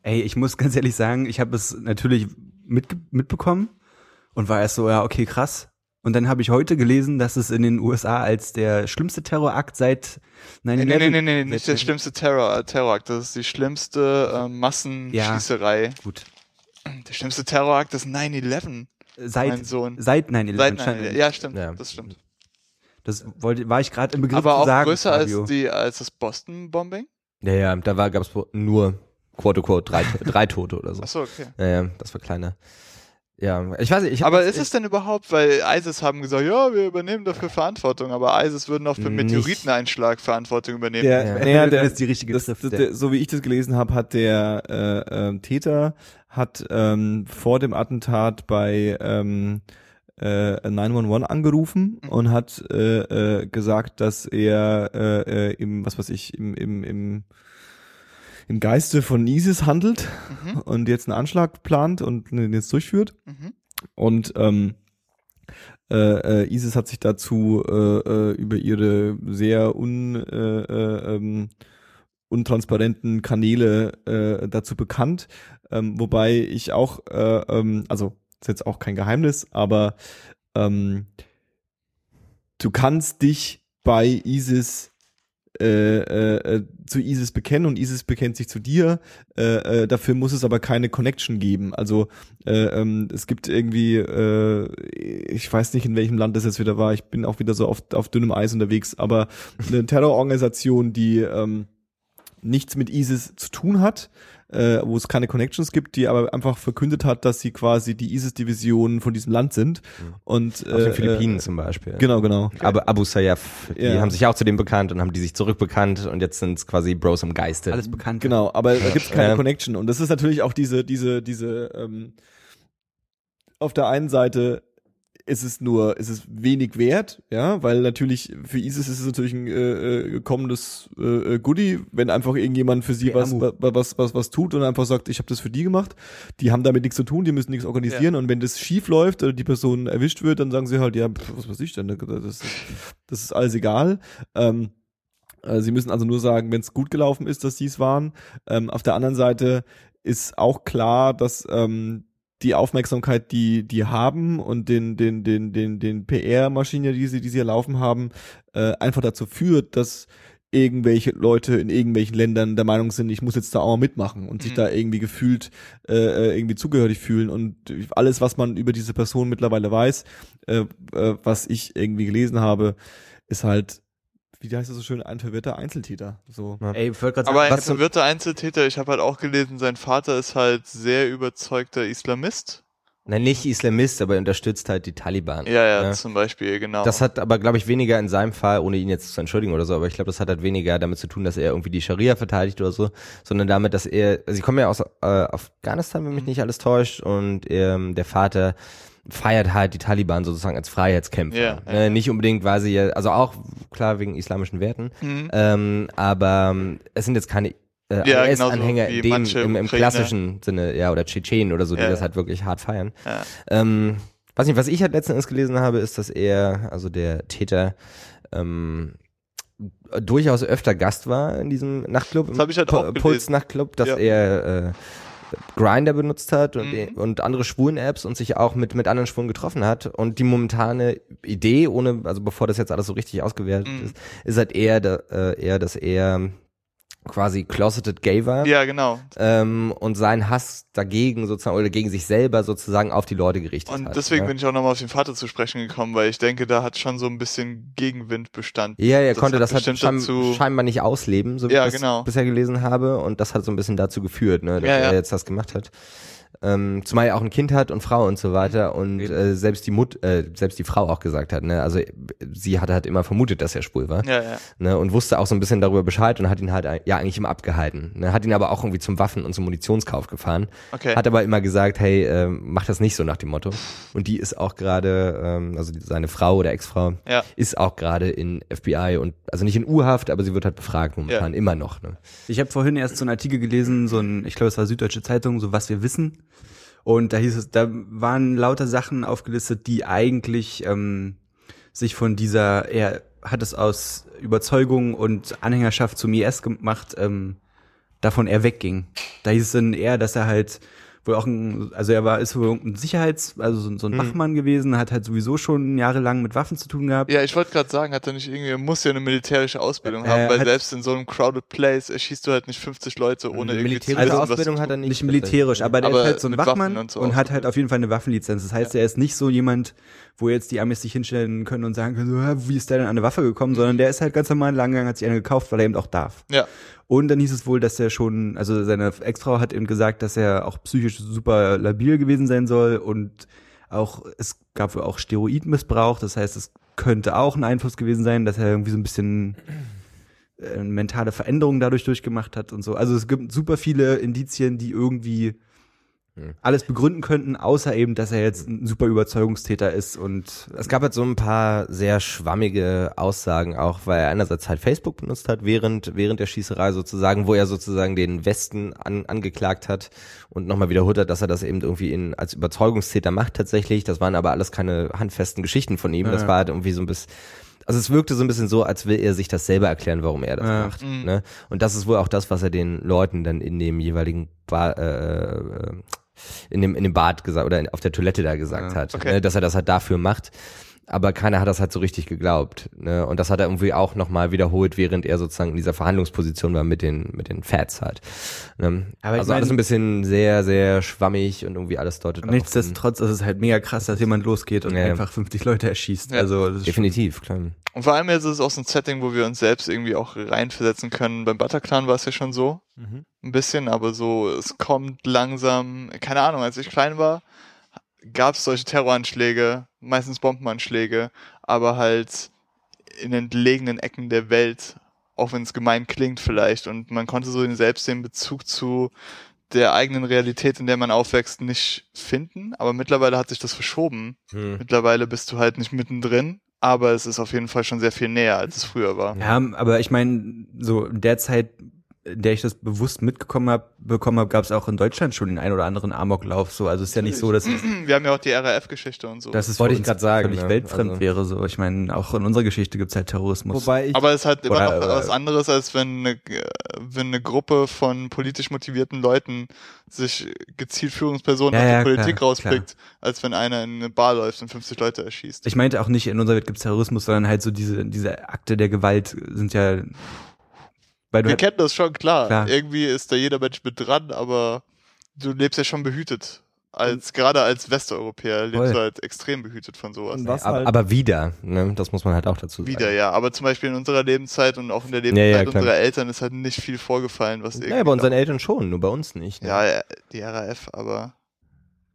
Ey, ich muss ganz ehrlich sagen, ich habe es natürlich mitge mitbekommen und war erst so, ja, okay, krass. Und dann habe ich heute gelesen, dass es in den USA als der schlimmste Terrorakt seit 9-11 Nee, nee, nee, nee, nicht der schlimmste Terror, Terrorakt. Das ist die schlimmste äh, Massenschießerei. Gut. Der schlimmste Terrorakt ist 9-11, mein Seit, Sohn. seit 9-11. Seit stand- 9/11. Ja, stimmt, Ja. das stimmt. Das wollte, war ich gerade im Begriff Aber zu auch sagen. größer Fabio. als die als das Boston-Bombing? Ja, ja, da war, gab es nur, quote, quote, drei, drei Tote oder so. Achso, okay. Ja, ja, das war kleiner. Ja, ich weiß nicht, ich Aber jetzt- ist es denn überhaupt, weil ISIS haben gesagt, ja, wir übernehmen dafür Verantwortung, aber ISIS würden auch für. Meteoriteneinschlag Verantwortung übernehmen. Der, Ja. naja, der, Das ist die richtige das, das, der, so wie ich das gelesen habe, hat der äh, ähm, Täter hat ähm, vor dem Attentat bei ähm, äh, 911 angerufen Mhm. und hat äh, äh, gesagt, dass er äh, äh, im was weiß ich im im im im Geiste von ISIS handelt Mhm. und jetzt einen Anschlag plant und den jetzt durchführt. Mhm. Und ähm, äh, äh, ISIS hat sich dazu äh, äh, über ihre sehr un, äh, äh, ähm, untransparenten Kanäle äh, dazu bekannt, ähm, wobei ich auch, äh, ähm, also ist jetzt auch kein Geheimnis, aber ähm, du kannst dich bei ISIS äh, äh, äh, zu ISIS bekennen und ISIS bekennt sich zu dir. Äh, äh, dafür muss es aber keine Connection geben. Also äh, ähm, es gibt irgendwie, äh, ich weiß nicht in welchem Land das jetzt wieder war. Ich bin auch wieder so auf, auf dünnem Eis unterwegs. Aber eine Terrororganisation, die ähm, nichts mit ISIS zu tun hat, äh, wo es keine Connections gibt, die aber einfach verkündet hat, dass sie quasi die ISIS-Division von diesem Land sind. Und, Auf den äh, Philippinen äh, zum Beispiel. Genau, genau. Aber Abu Sayyaf, die Ja. haben sich auch zu dem bekannt und haben die sich zurückbekannt und jetzt sind es quasi Bros im Geiste. Alles bekannt. Genau, aber da gibt es keine Ja. Connection. Und das ist natürlich auch diese, diese, diese, ähm, auf der einen Seite ist es nur, ist es wenig wert, ja, weil natürlich für ISIS ist es natürlich ein äh, äh, kommendes äh, äh, Goodie, wenn einfach irgendjemand für sie was, was, was, was, was tut und einfach sagt, ich habe das für die gemacht. Die haben damit nichts zu tun, die müssen nichts organisieren und wenn das schief läuft oder die Person erwischt wird, dann sagen sie halt, ja, pf, was weiß ich denn, das, ist- das ist alles egal. Ähm, äh, Sie müssen also nur sagen, wenn es gut gelaufen ist, dass sie es waren. Ähm, auf der anderen Seite ist auch klar, dass ähm, die Aufmerksamkeit, die die haben und den den den den den PR-Maschine, die sie die sie hier laufen haben, äh, einfach dazu führt, dass irgendwelche Leute in irgendwelchen Ländern der Meinung sind, ich muss jetzt da auch mal mitmachen und sich Mhm. da irgendwie gefühlt äh, äh, irgendwie zugehörig fühlen und alles, was man über diese Person mittlerweile weiß, äh, äh, was ich irgendwie gelesen habe, ist halt, wie heißt das so schön, ein verwirrter Einzeltäter. So. Ja. Ey, ich wollte gerade Aber ein verwirrter Einzeltäter, ich habe halt auch gelesen, sein Vater ist halt sehr überzeugter Islamist. Nein, nicht Islamist, aber er unterstützt halt die Taliban. Ja, ja, Ja. zum Beispiel, genau. Das hat aber, glaube ich, weniger in seinem Fall, ohne ihn jetzt zu entschuldigen oder so, aber ich glaube, das hat halt weniger damit zu tun, dass er irgendwie die Scharia verteidigt oder so, sondern damit, dass er, sie kommen ja aus äh, Afghanistan, wenn mich Mhm. nicht alles täuscht, und ähm, der Vater feiert halt die Taliban sozusagen als Freiheitskämpfer. Ja, ja, äh. Nicht unbedingt, weil sie ja, also auch klar wegen islamischen Werten, Mhm. ähm, aber ähm, es sind jetzt keine äh, Ja, wie in dem, im, im klassischen Sinne, ja, oder Tschetschenen oder so, die Ja, das halt wirklich hart feiern. Ja. Ähm, weiß nicht, was ich halt letzten Endes gelesen habe, ist, dass er, also der Täter, ähm, durchaus öfter Gast war in diesem Nachtclub, Das hab ich halt auch gelesen. Puls Nachtclub, dass Ja. er äh, Grinder benutzt hat und, Mhm. und andere Schwulen-Apps und sich auch mit, mit anderen Schwulen getroffen hat. Und die momentane Idee, ohne, also bevor das jetzt alles so richtig ausgewertet Mhm. ist, ist halt eher, da, äh, eher, dass er quasi closeted gay war Ja, genau. ähm, und seinen Hass dagegen sozusagen oder gegen sich selber sozusagen auf die Leute gerichtet Und hat. deswegen ja. bin ich auch nochmal auf den Vater zu sprechen gekommen, weil ich denke, da hat schon so ein bisschen Gegenwind bestanden. Ja, er Das konnte das halt schein, scheinbar nicht ausleben, so wie Ja, ich das genau. bisher gelesen habe. Und das hat so ein bisschen dazu geführt, ne, dass Ja, er jetzt das gemacht hat. Ähm, zumal er auch ein Kind hat und Frau und so weiter und Eben. äh, selbst die Mut, äh, selbst die Frau auch gesagt hat, ne, also sie hatte halt immer vermutet, dass er schwul war, Ja, ja. ne, und wusste auch so ein bisschen darüber Bescheid und hat ihn halt ja eigentlich immer abgehalten, ne, hat ihn aber auch irgendwie zum Waffen und zum Munitionskauf gefahren, Okay. hat aber immer gesagt, hey, ähm, mach das nicht so nach dem Motto. Und die ist auch gerade, ähm, also seine Frau oder Ex-Frau, Ja. ist auch gerade in FBI und also nicht in U-Haft, aber sie wird halt befragt momentan immer noch. Ne? Ich habe vorhin erst so einen Artikel gelesen, so ein, ich glaube, es war Süddeutsche Zeitung, so was wir wissen. Und da hieß es, da waren lauter Sachen aufgelistet, die eigentlich ähm, sich von dieser, er hat es aus Überzeugung und Anhängerschaft zum IS gemacht, ähm, davon er wegging. Da hieß es dann eher, dass er halt wohl auch ein, also er war, ist wohl ein Sicherheits-, also so, so ein Mhm. Wachmann gewesen, hat halt sowieso schon jahrelang mit Waffen zu tun gehabt. Ja, ich wollte gerade sagen, hat er nicht irgendwie, er muss ja eine militärische Ausbildung Äh, haben, weil selbst in so einem crowded place erschießt du halt nicht 50 Leute ohne Eine irgendwie militärische zu wissen, was Ausbildung hat er nicht. nicht militärisch, aber der Aber ist halt so ein Wachmann und und, so hat ausgebildet. halt auf jeden Fall eine Waffenlizenz. Das heißt, er ist nicht so jemand, wo jetzt die Amis sich hinstellen können und sagen können, so, "Hä, wie ist der denn an eine Waffe gekommen, sondern der ist halt ganz normal lang gegangen, hat sich eine gekauft, weil er eben auch darf. Ja. Und dann hieß es wohl, dass er schon, also seine Ex-Frau hat eben gesagt, dass er auch psychisch super labil gewesen sein soll und auch, es gab wohl auch Steroidmissbrauch, das heißt, es könnte auch ein Einfluss gewesen sein, dass er irgendwie so ein bisschen äh, mentale Veränderungen dadurch durchgemacht hat und so. Also es gibt super viele Indizien, die irgendwie. Alles begründen könnten, außer eben, dass er jetzt ein super Überzeugungstäter ist und Es gab halt so ein paar sehr schwammige Aussagen auch, weil er einerseits halt Facebook benutzt hat, während, während der Schießerei sozusagen, wo er sozusagen den Westen an, angeklagt hat und nochmal wiederholt hat, dass er das eben irgendwie in, als Überzeugungstäter macht tatsächlich. Das waren aber alles keine handfesten Geschichten von ihm. Das Ja. war halt irgendwie so ein bisschen, also es wirkte so ein bisschen so, als will er sich das selber erklären, warum er das Ja. macht. Mhm. Ne? Und das ist wohl auch das, was er den Leuten dann in dem jeweiligen Bar, äh, äh, in dem in dem Bad gesagt oder auf der Toilette da gesagt Ja, hat, okay. ne, dass er das halt dafür macht. Aber keiner hat das halt so richtig geglaubt. Ne? Und das hat er irgendwie auch nochmal wiederholt, während er sozusagen in dieser Verhandlungsposition war mit den, mit den Fats halt. Ne? Aber also mein- alles ein bisschen sehr, sehr schwammig und irgendwie alles deutet darauf hin. Nichtsdestotrotz ist es halt mega krass, dass jemand losgeht und Ja, einfach 50 Leute erschießt. Ja. Also das ist Definitiv, klar. Und vor allem jetzt ist es auch so ein Setting, wo wir uns selbst irgendwie auch reinversetzen können. Beim Bataclan war es ja schon so. Ein bisschen, aber so, es kommt langsam, keine Ahnung, als ich klein war, gab es solche Terroranschläge, meistens Bombenanschläge, aber halt in entlegenen Ecken der Welt, auch wenn es gemein klingt vielleicht. Und man konnte so selbst den Bezug zu der eigenen Realität, in der man aufwächst, nicht finden. Aber mittlerweile hat sich das verschoben. Hm. Mittlerweile bist du halt nicht mittendrin, aber es ist auf jeden Fall schon sehr viel näher, als es früher war. Ja, aber ich meine, so in der Zeit, in der ich das bewusst mitgekommen habe, bekommen habe, gab es auch in Deutschland schon den ein oder anderen Amoklauf. So, also es ist ja nicht so, dass es, Wir haben ja auch die RAF-Geschichte und so. dass es Wollte ich grad sagen, völlig ne? weltfremd Also- wäre. So, ich meine, auch in unserer Geschichte gibt's halt Terrorismus. Wobei ich, aber es ist halt immer Oder- noch oder- was anderes, als wenn eine, äh, wenn eine Gruppe von politisch motivierten Leuten sich gezielt Führungspersonen Ja, aus ja, der Politik klar, rauspickt, als wenn einer in eine Bar läuft und 50 Leute erschießt. ich meinte auch nicht, in unserer Welt gibt's Terrorismus, sondern halt so diese, diese Akte der Gewalt sind ja, weil du Wir kennen das schon, klar. Klar. Irgendwie ist da jeder Mensch mit dran, aber du lebst ja schon behütet. Als, gerade als Westeuropäer lebst Voll. du halt extrem behütet von sowas. Was aber, halt, aber wieder, ne? das muss man halt auch dazu sagen. Wieder, ja. Aber zum Beispiel in unserer Lebenszeit und auch in der Ja, Lebenszeit ja, klar. unserer Eltern ist halt nicht viel vorgefallen, was irgendwie. Naja, bei unseren Eltern schon, nur bei uns nicht. Ne? Ja, ja, die RAF, aber.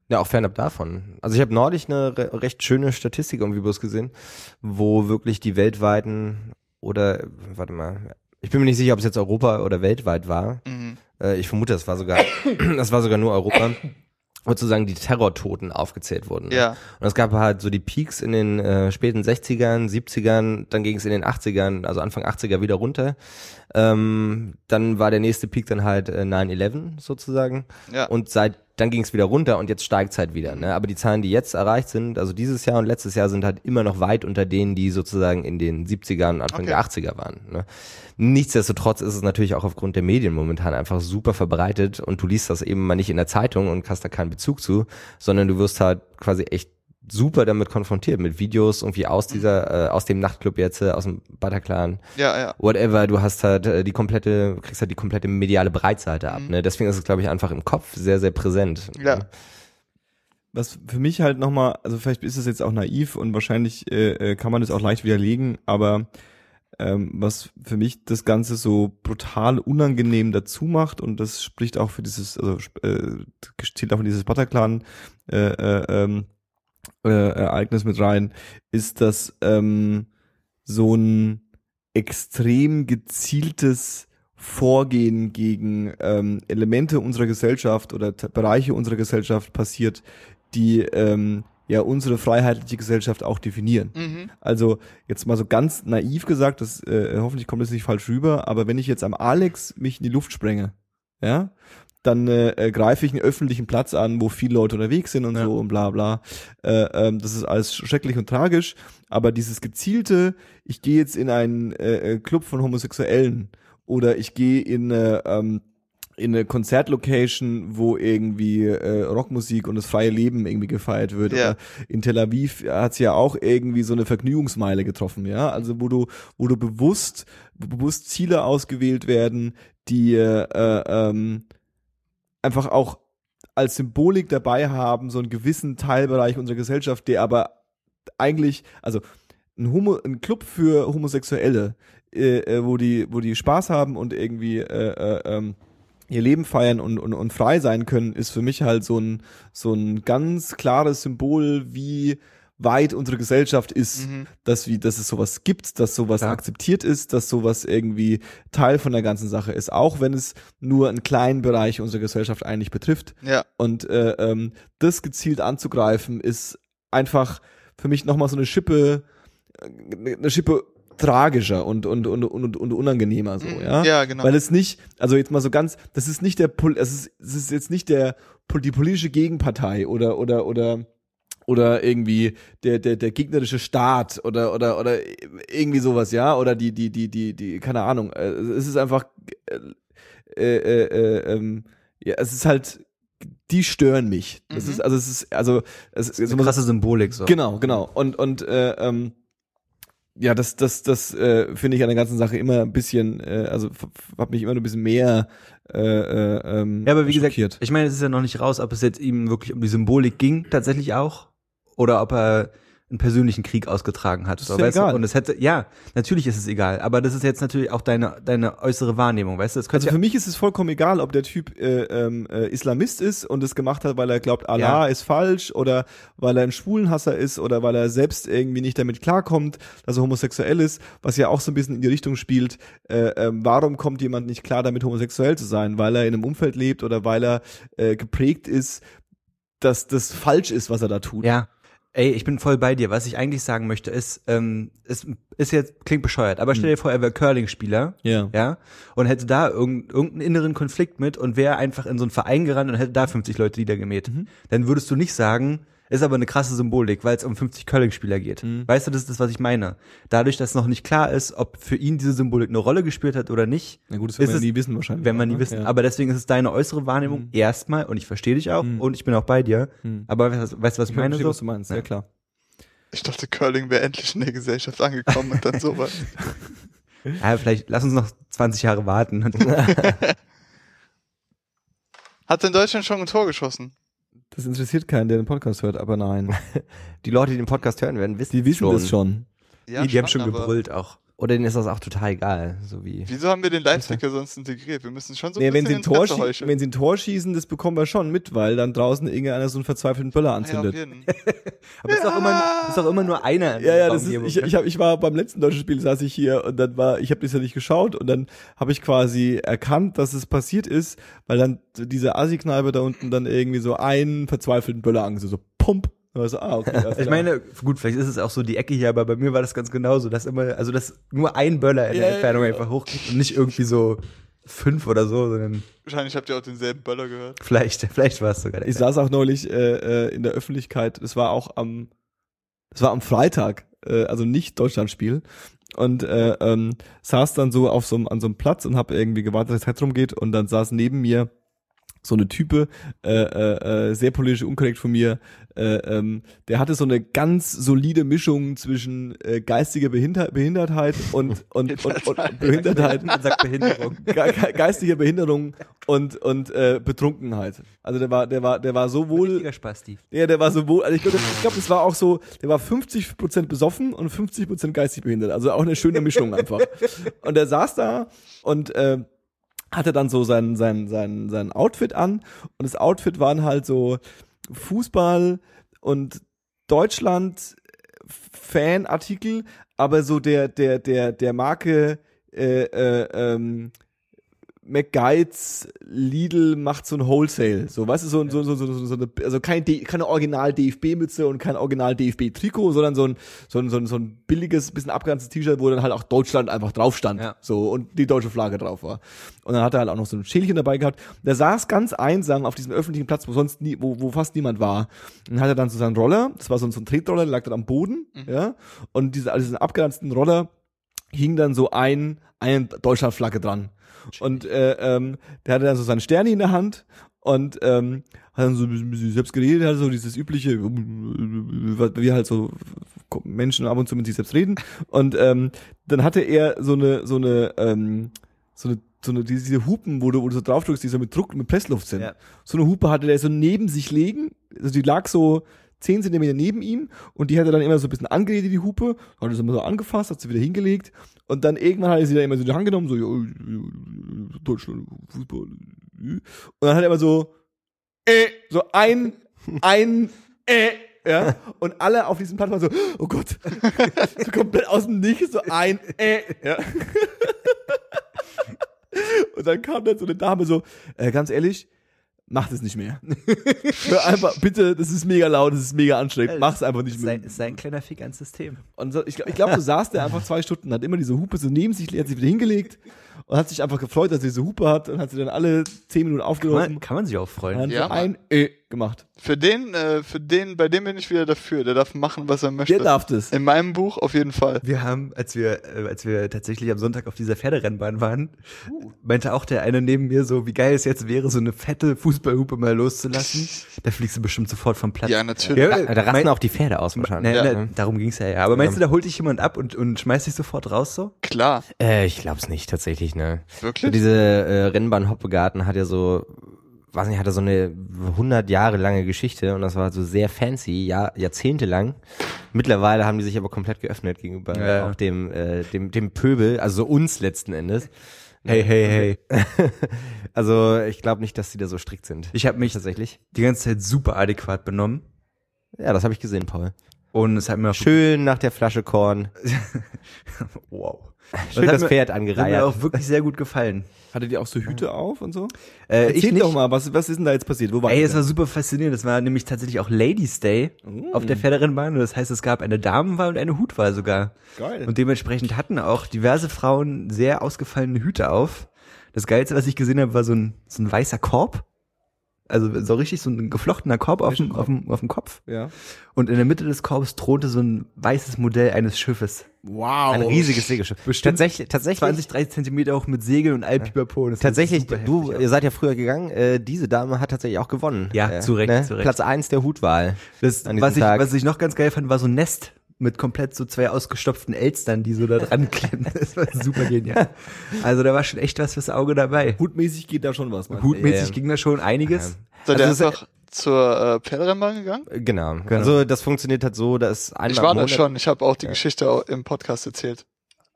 Ja, auch fernab davon. Also ich habe neulich eine re recht schöne Statistik irgendwie bloß gesehen, wo wirklich die weltweiten oder warte mal, ich bin mir nicht sicher, ob es jetzt Europa oder weltweit war. Mhm. Äh, ich vermute, das war sogar, das war sogar nur Europa, wo sozusagen die Terrortoten aufgezählt wurden. ne? Ja. Und es gab halt so die Peaks in den äh, späten 60ern, 70ern, dann ging es in den 80ern, also Anfang 80er wieder runter. Ähm, dann war der nächste Peak dann halt äh, 9-11 sozusagen. Ja. Und seit dann ging es wieder runter und jetzt steigt es halt wieder. Ne? Aber die Zahlen, die jetzt erreicht sind, also dieses Jahr und letztes Jahr, sind halt immer noch weit unter denen, die sozusagen in den 70ern und Anfang Okay. der 80er waren. Ne? Nichtsdestotrotz ist es natürlich auch aufgrund der Medien momentan einfach super verbreitet und du liest das eben mal nicht in der Zeitung und hast da keinen Bezug zu, sondern du wirst halt quasi echt super damit konfrontiert mit Videos irgendwie aus dieser äh, aus dem Nachtclub jetzt äh, aus dem Bataclan Ja, ja. whatever du hast halt äh, die komplette kriegst halt die komplette mediale Breitseite ab Mhm. ne deswegen ist es glaube ich einfach im Kopf sehr sehr präsent Ja. ne? was für mich halt nochmal, also vielleicht ist es jetzt auch naiv und wahrscheinlich äh, äh, kann man das auch leicht widerlegen, aber ähm, was für mich das Ganze so brutal unangenehm dazu macht und das spricht auch für dieses, also äh, zählt auch in dieses Bataclan äh, äh, ähm, äh, Ereignis mit rein, ist, dass ähm, so ein extrem gezieltes Vorgehen gegen ähm, Elemente unserer Gesellschaft oder Bereiche unserer Gesellschaft passiert, die ähm, ja unsere freiheitliche Gesellschaft auch definieren. Mhm. Also jetzt mal so ganz naiv gesagt, das äh, hoffentlich kommt das nicht falsch rüber, aber wenn ich jetzt am Alex mich in die Luft sprenge, ja, dann äh, äh, greife ich einen öffentlichen Platz an, wo viele Leute unterwegs sind und Ja. so und bla bla. Äh, ähm, das ist alles schrecklich und tragisch, aber dieses gezielte, ich gehe jetzt in einen äh, äh, Club von Homosexuellen oder ich gehe in eine, ähm, in eine Konzertlocation, wo irgendwie äh, Rockmusik und das freie Leben irgendwie gefeiert wird. Ja. Oder in Tel Aviv hat's ja auch irgendwie so eine Vergnügungsmeile getroffen, ja. Also wo du, wo du bewusst, bewusst Ziele ausgewählt werden, die äh, ähm, einfach auch als Symbolik dabei haben, so einen gewissen Teilbereich unserer Gesellschaft, der aber eigentlich, also ein, Homo, ein Club für Homosexuelle, äh, äh, wo die, wo die Spaß haben und irgendwie äh, äh, ähm, ihr Leben feiern und, und, und frei sein können, ist für mich halt so ein, so ein ganz klares Symbol, wie weit unsere Gesellschaft ist, Mhm. dass, wie, dass es sowas gibt, dass sowas Klar. akzeptiert ist, dass sowas irgendwie Teil von der ganzen Sache ist, auch wenn es nur einen kleinen Bereich unserer Gesellschaft eigentlich betrifft. Ja. Und äh, ähm, das gezielt anzugreifen, ist einfach für mich nochmal so eine Schippe, äh, eine Schippe tragischer und, und, und, und, und unangenehmer so, ja. Mhm. Ja, genau. Weil es nicht, also jetzt mal so ganz, das ist nicht der, es ist, es ist jetzt nicht der, die politische Gegenpartei oder, oder, oder, oder irgendwie der, der, der gegnerische Staat oder, oder, oder irgendwie sowas, ja, oder die, die, die, die, die, keine Ahnung, äh, es ist einfach, äh, äh, äh, ähm, ja, es ist halt die stören mich. Das Mhm. ist, also es ist, also es ist ist eine krasse Symbolik so. Genau, genau. Und und äh, ähm, ja, das das das äh, finde ich an der ganzen Sache immer ein bisschen, äh, also hat mich immer ein bisschen mehr äh, äh, ähm, Ja, aber wie schockiert. gesagt, ich meine, es ist ja noch nicht raus, ob es jetzt ihm wirklich um die Symbolik ging, tatsächlich auch, oder ob er einen persönlichen Krieg ausgetragen hat. Das so, ist ja weißt egal. Du? Und es hätte, ja, natürlich ist es egal, aber das ist jetzt natürlich auch deine, deine äußere Wahrnehmung, weißt du? Also für mich ist es vollkommen egal, ob der Typ äh, ähm, äh, Islamist ist und es gemacht hat, weil er glaubt, Allah Ja. ist falsch oder weil er ein Schwulenhasser ist oder weil er selbst irgendwie nicht damit klarkommt, dass er homosexuell ist, was ja auch so ein bisschen in die Richtung spielt, äh, ähm, warum kommt jemand nicht klar damit, homosexuell zu sein? Weil er in einem Umfeld lebt oder weil er äh, geprägt ist, dass das falsch ist, was er da tut. Ja. Ey, ich bin voll bei dir. Was ich eigentlich sagen möchte, ist, ähm, es ist jetzt, klingt bescheuert, aber stell dir vor, er wäre Curling-Spieler, Ja. ja, und hätte da irgend, irgendeinen inneren Konflikt mit und wäre einfach in so einen Verein gerannt und hätte da 50 Leute niedergemäht. Dann würdest du nicht sagen, ist aber eine krasse Symbolik, weil es um 50 Curling-Spieler geht. Weißt du, das ist das, was ich meine. Dadurch, dass noch nicht klar ist, ob für ihn diese Symbolik eine Rolle gespielt hat oder nicht, Na gut, das werden wir nie wissen wahrscheinlich. wenn man nie ne? wissen. Ja. Aber deswegen ist es deine äußere Wahrnehmung erstmal und ich verstehe dich auch und ich bin auch bei dir. Aber weißt, weißt du, was ich ich meine? verstehe, So? was du meinst, ja, klar. Ich dachte, Curling wäre endlich in der Gesellschaft angekommen und dann sowas. Ja, vielleicht lass uns noch 20 Jahre warten. Hat denn Deutschland schon ein Tor geschossen? Das interessiert keinen, der den Podcast hört, aber nein. Die Leute, die den Podcast hören werden, wissen Die wissen schon. das schon. Ja, die haben schon gebrüllt auch. Oder denen ist das auch total egal, so wie. Wieso haben wir den Live-Ticker sonst integriert? Wir müssen schon so ein Nee, wenn sie, bisschen ein Tor Interesse schie- heucheln. wenn sie ein Tor schießen, das bekommen wir schon mit, weil dann draußen irgendeiner so einen verzweifelten Böller Ah, ja, anzündet. jeden. Aber es ist auch immer, ist auch immer nur einer. in Ja, ja, das ist, ich, ne? ich, hab, ich war beim letzten deutschen Spiel, saß ich hier und dann war, ich habe das ja nicht geschaut und dann habe ich quasi erkannt, dass es passiert ist, weil dann diese Assi-Kneipe da unten dann irgendwie so einen verzweifelten Böller angesehen, so pump. Und ich so, ah, okay. Ich klar. meine, gut, vielleicht ist es auch so die Ecke hier, aber bei mir war das ganz genauso, dass immer, also dass nur ein Böller in Ja, der Entfernung ja. einfach hochgeht und nicht irgendwie so fünf oder so, sondern Wahrscheinlich habt ihr auch denselben Böller gehört. vielleicht, vielleicht war es sogar der Ich saß auch neulich äh, äh, in der Öffentlichkeit, es war auch am, es war am Freitag, äh, also nicht Deutschlandspiel. Und äh, ähm, saß dann so auf so einem, an so einem Platz und habe irgendwie gewartet, dass die Zeit rumgeht und dann saß neben mir so eine Type, äh, äh, äh, sehr politisch unkorrekt von mir, äh, ähm, der hatte so eine ganz solide Mischung zwischen äh, geistiger Behinder Behindertheit und, und, und, und Behindertheit. Man sagt Behinderung. Ge ge geistiger Behinderung und und äh, Betrunkenheit. Also der war der war der war so wohl Richtiger Spasti. ja, der war so wohl, also ich glaube, ich glaub, das war auch so, der war 50% besoffen und 50% geistig behindert. Also auch eine schöne Mischung einfach. Und der saß da und äh, hatte dann so sein, sein, sein, sein Outfit an und das Outfit waren halt so Fußball und Deutschland Fanartikel, aber so der, der, der, der Marke äh, äh, ähm, McGuides Lidl macht so ein Wholesale, so weißt du so, so, so, so, so, so eine, also kein D, keine Original DFB Mütze und kein Original DFB Trikot, sondern so ein so ein, so ein, so ein billiges bisschen abgegrenztes T-Shirt, wo dann halt auch Deutschland einfach drauf stand, Ja. so und die deutsche Flagge drauf war. Und dann hat er halt auch noch so ein Schälchen dabei gehabt. Der saß ganz einsam auf diesem öffentlichen Platz, wo sonst nie, wo, wo fast niemand war. Und hat er dann so seinen Roller, das war so ein, so ein Tretroller, der lag dann am Boden, ja, und diese also diesen abgegrenzten Roller hing dann so ein eine Deutschlandflagge dran. Und äh, ähm, der hatte dann so seinen Stern in der Hand und ähm, hat dann so ein bisschen- selbst geredet, hat so dieses übliche, wir halt so Menschen ab und zu mit sich selbst reden. Und ähm, dann hatte er so eine, so eine, ähm, so eine so eine, diese, diese Hupen, wo du, wo du so drauf drückst, die so mit Druck, mit Pressluft sind. Ja. So eine Hupe hatte der so neben sich legen, also die lag so 10 Zentimeter neben ihm und die hat er dann immer so ein bisschen angeredet, die Hupe, hat es immer so angefasst, hat sie wieder hingelegt und dann irgendwann hat er sie dann immer so in die Hand genommen, so, äh, Deutschland, Fußball, äh. und dann hat er immer so, äh, so ein, ein, äh, ja, und alle auf diesem Platz waren so, oh Gott, so komplett aus dem Nichts, so ein, äh, ja. Und dann kam dann so eine Dame so, äh, ganz ehrlich, mach das nicht mehr. Hör einfach, bitte, das ist mega laut, das ist mega anstrengend, mach's einfach nicht mehr. sein, ist sein kleiner Fick ans System. Und so, ich, ich glaube, so saß der einfach zwei Stunden, hat immer diese Hupe so neben sich, hat sich wieder hingelegt und hat sich einfach gefreut, dass er diese Hupe hat und hat sie dann alle zehn Minuten Kann aufgenommen. man, kann man sich auch Und freuen. dann Ja, so ein äh gemacht. Für den, äh, für den, bei dem bin ich wieder dafür. Der darf machen, was er möchte. Der darf das. In meinem Buch auf jeden Fall. Wir haben, als wir, äh, als wir tatsächlich am Sonntag auf dieser Pferderennbahn waren, meinte auch der eine neben mir so, wie geil es jetzt wäre, so eine fette Fußballhupe mal loszulassen. da fliegst du bestimmt sofort vom Platz. Ja, natürlich. Ja, Da rasten mein- auch die Pferde aus wahrscheinlich. Na, Ja. na, darum ging's ja, ja. Aber meinst du, da holt dich jemand ab und, und schmeißt dich sofort raus so? Klar. Äh, ich glaub's nicht, tatsächlich, ne. So Wirklich? diese äh, Rennbahn Hoppegarten hat ja so, weiß nicht, hatte so eine 100 Jahre lange Geschichte und das war so sehr fancy, Jahr, Jahrzehnte lang. Mittlerweile haben die sich aber komplett geöffnet gegenüber Ja, ja. auch dem, äh, dem, dem Pöbel, also so uns letzten Endes. Hey, hey, hey. also ich glaube nicht, dass die da so strikt sind. Ich habe mich tatsächlich. die ganze Zeit super adäquat benommen. Ja, das habe ich gesehen, Paul. Und es hat mir auch Schön nach der Flasche Korn. wow. Schön das mir- Pferd Hat mir angereiert. auch wirklich sehr gut gefallen. Hattet ihr auch so Hüte auf und so? Äh, ich Erzähl nicht. doch mal, was, was ist denn da jetzt passiert? Wo war Ey, es war super faszinierend. Es war nämlich tatsächlich auch Ladies Day auf der Pferderennbahn. Und das heißt, es gab eine Damenwahl und eine Hutwahl sogar. Geil. Und dementsprechend hatten auch diverse Frauen sehr ausgefallene Hüte auf. Das Geilste, was ich gesehen habe, war so ein, so ein weißer Korb. Also so richtig so ein geflochtener Korb auf dem, auf, dem, auf dem Kopf. ja. Und in der Mitte des Korbs thronte so ein weißes Modell eines Schiffes. Wow. Ein riesiges Segelschiff. Bestimmt Tatsächlich, tatsächlich, 20, 30 Zentimeter hoch mit Segeln und Alpipapo. Tatsächlich, du, ihr seid ja früher gegangen, äh, diese Dame hat tatsächlich auch gewonnen. Ja, äh, zu Recht, zu Recht. Platz eins der Hutwahl. Das, was, ich, Tag. was ich noch ganz geil fand, war so ein Nest mit komplett so zwei ausgestopften Elstern, die so da dran klemmen. Das war super genial. Also da war schon echt was fürs Auge dabei. Hutmäßig geht da schon was. du? Hutmäßig Ja. ging da schon einiges. So, der Also ist doch zur äh, Pferderennbahn gegangen? Äh, Genau. Also das funktioniert halt so, dass einmal Ich war da schon. Ich habe auch die Geschichte au- im Podcast erzählt.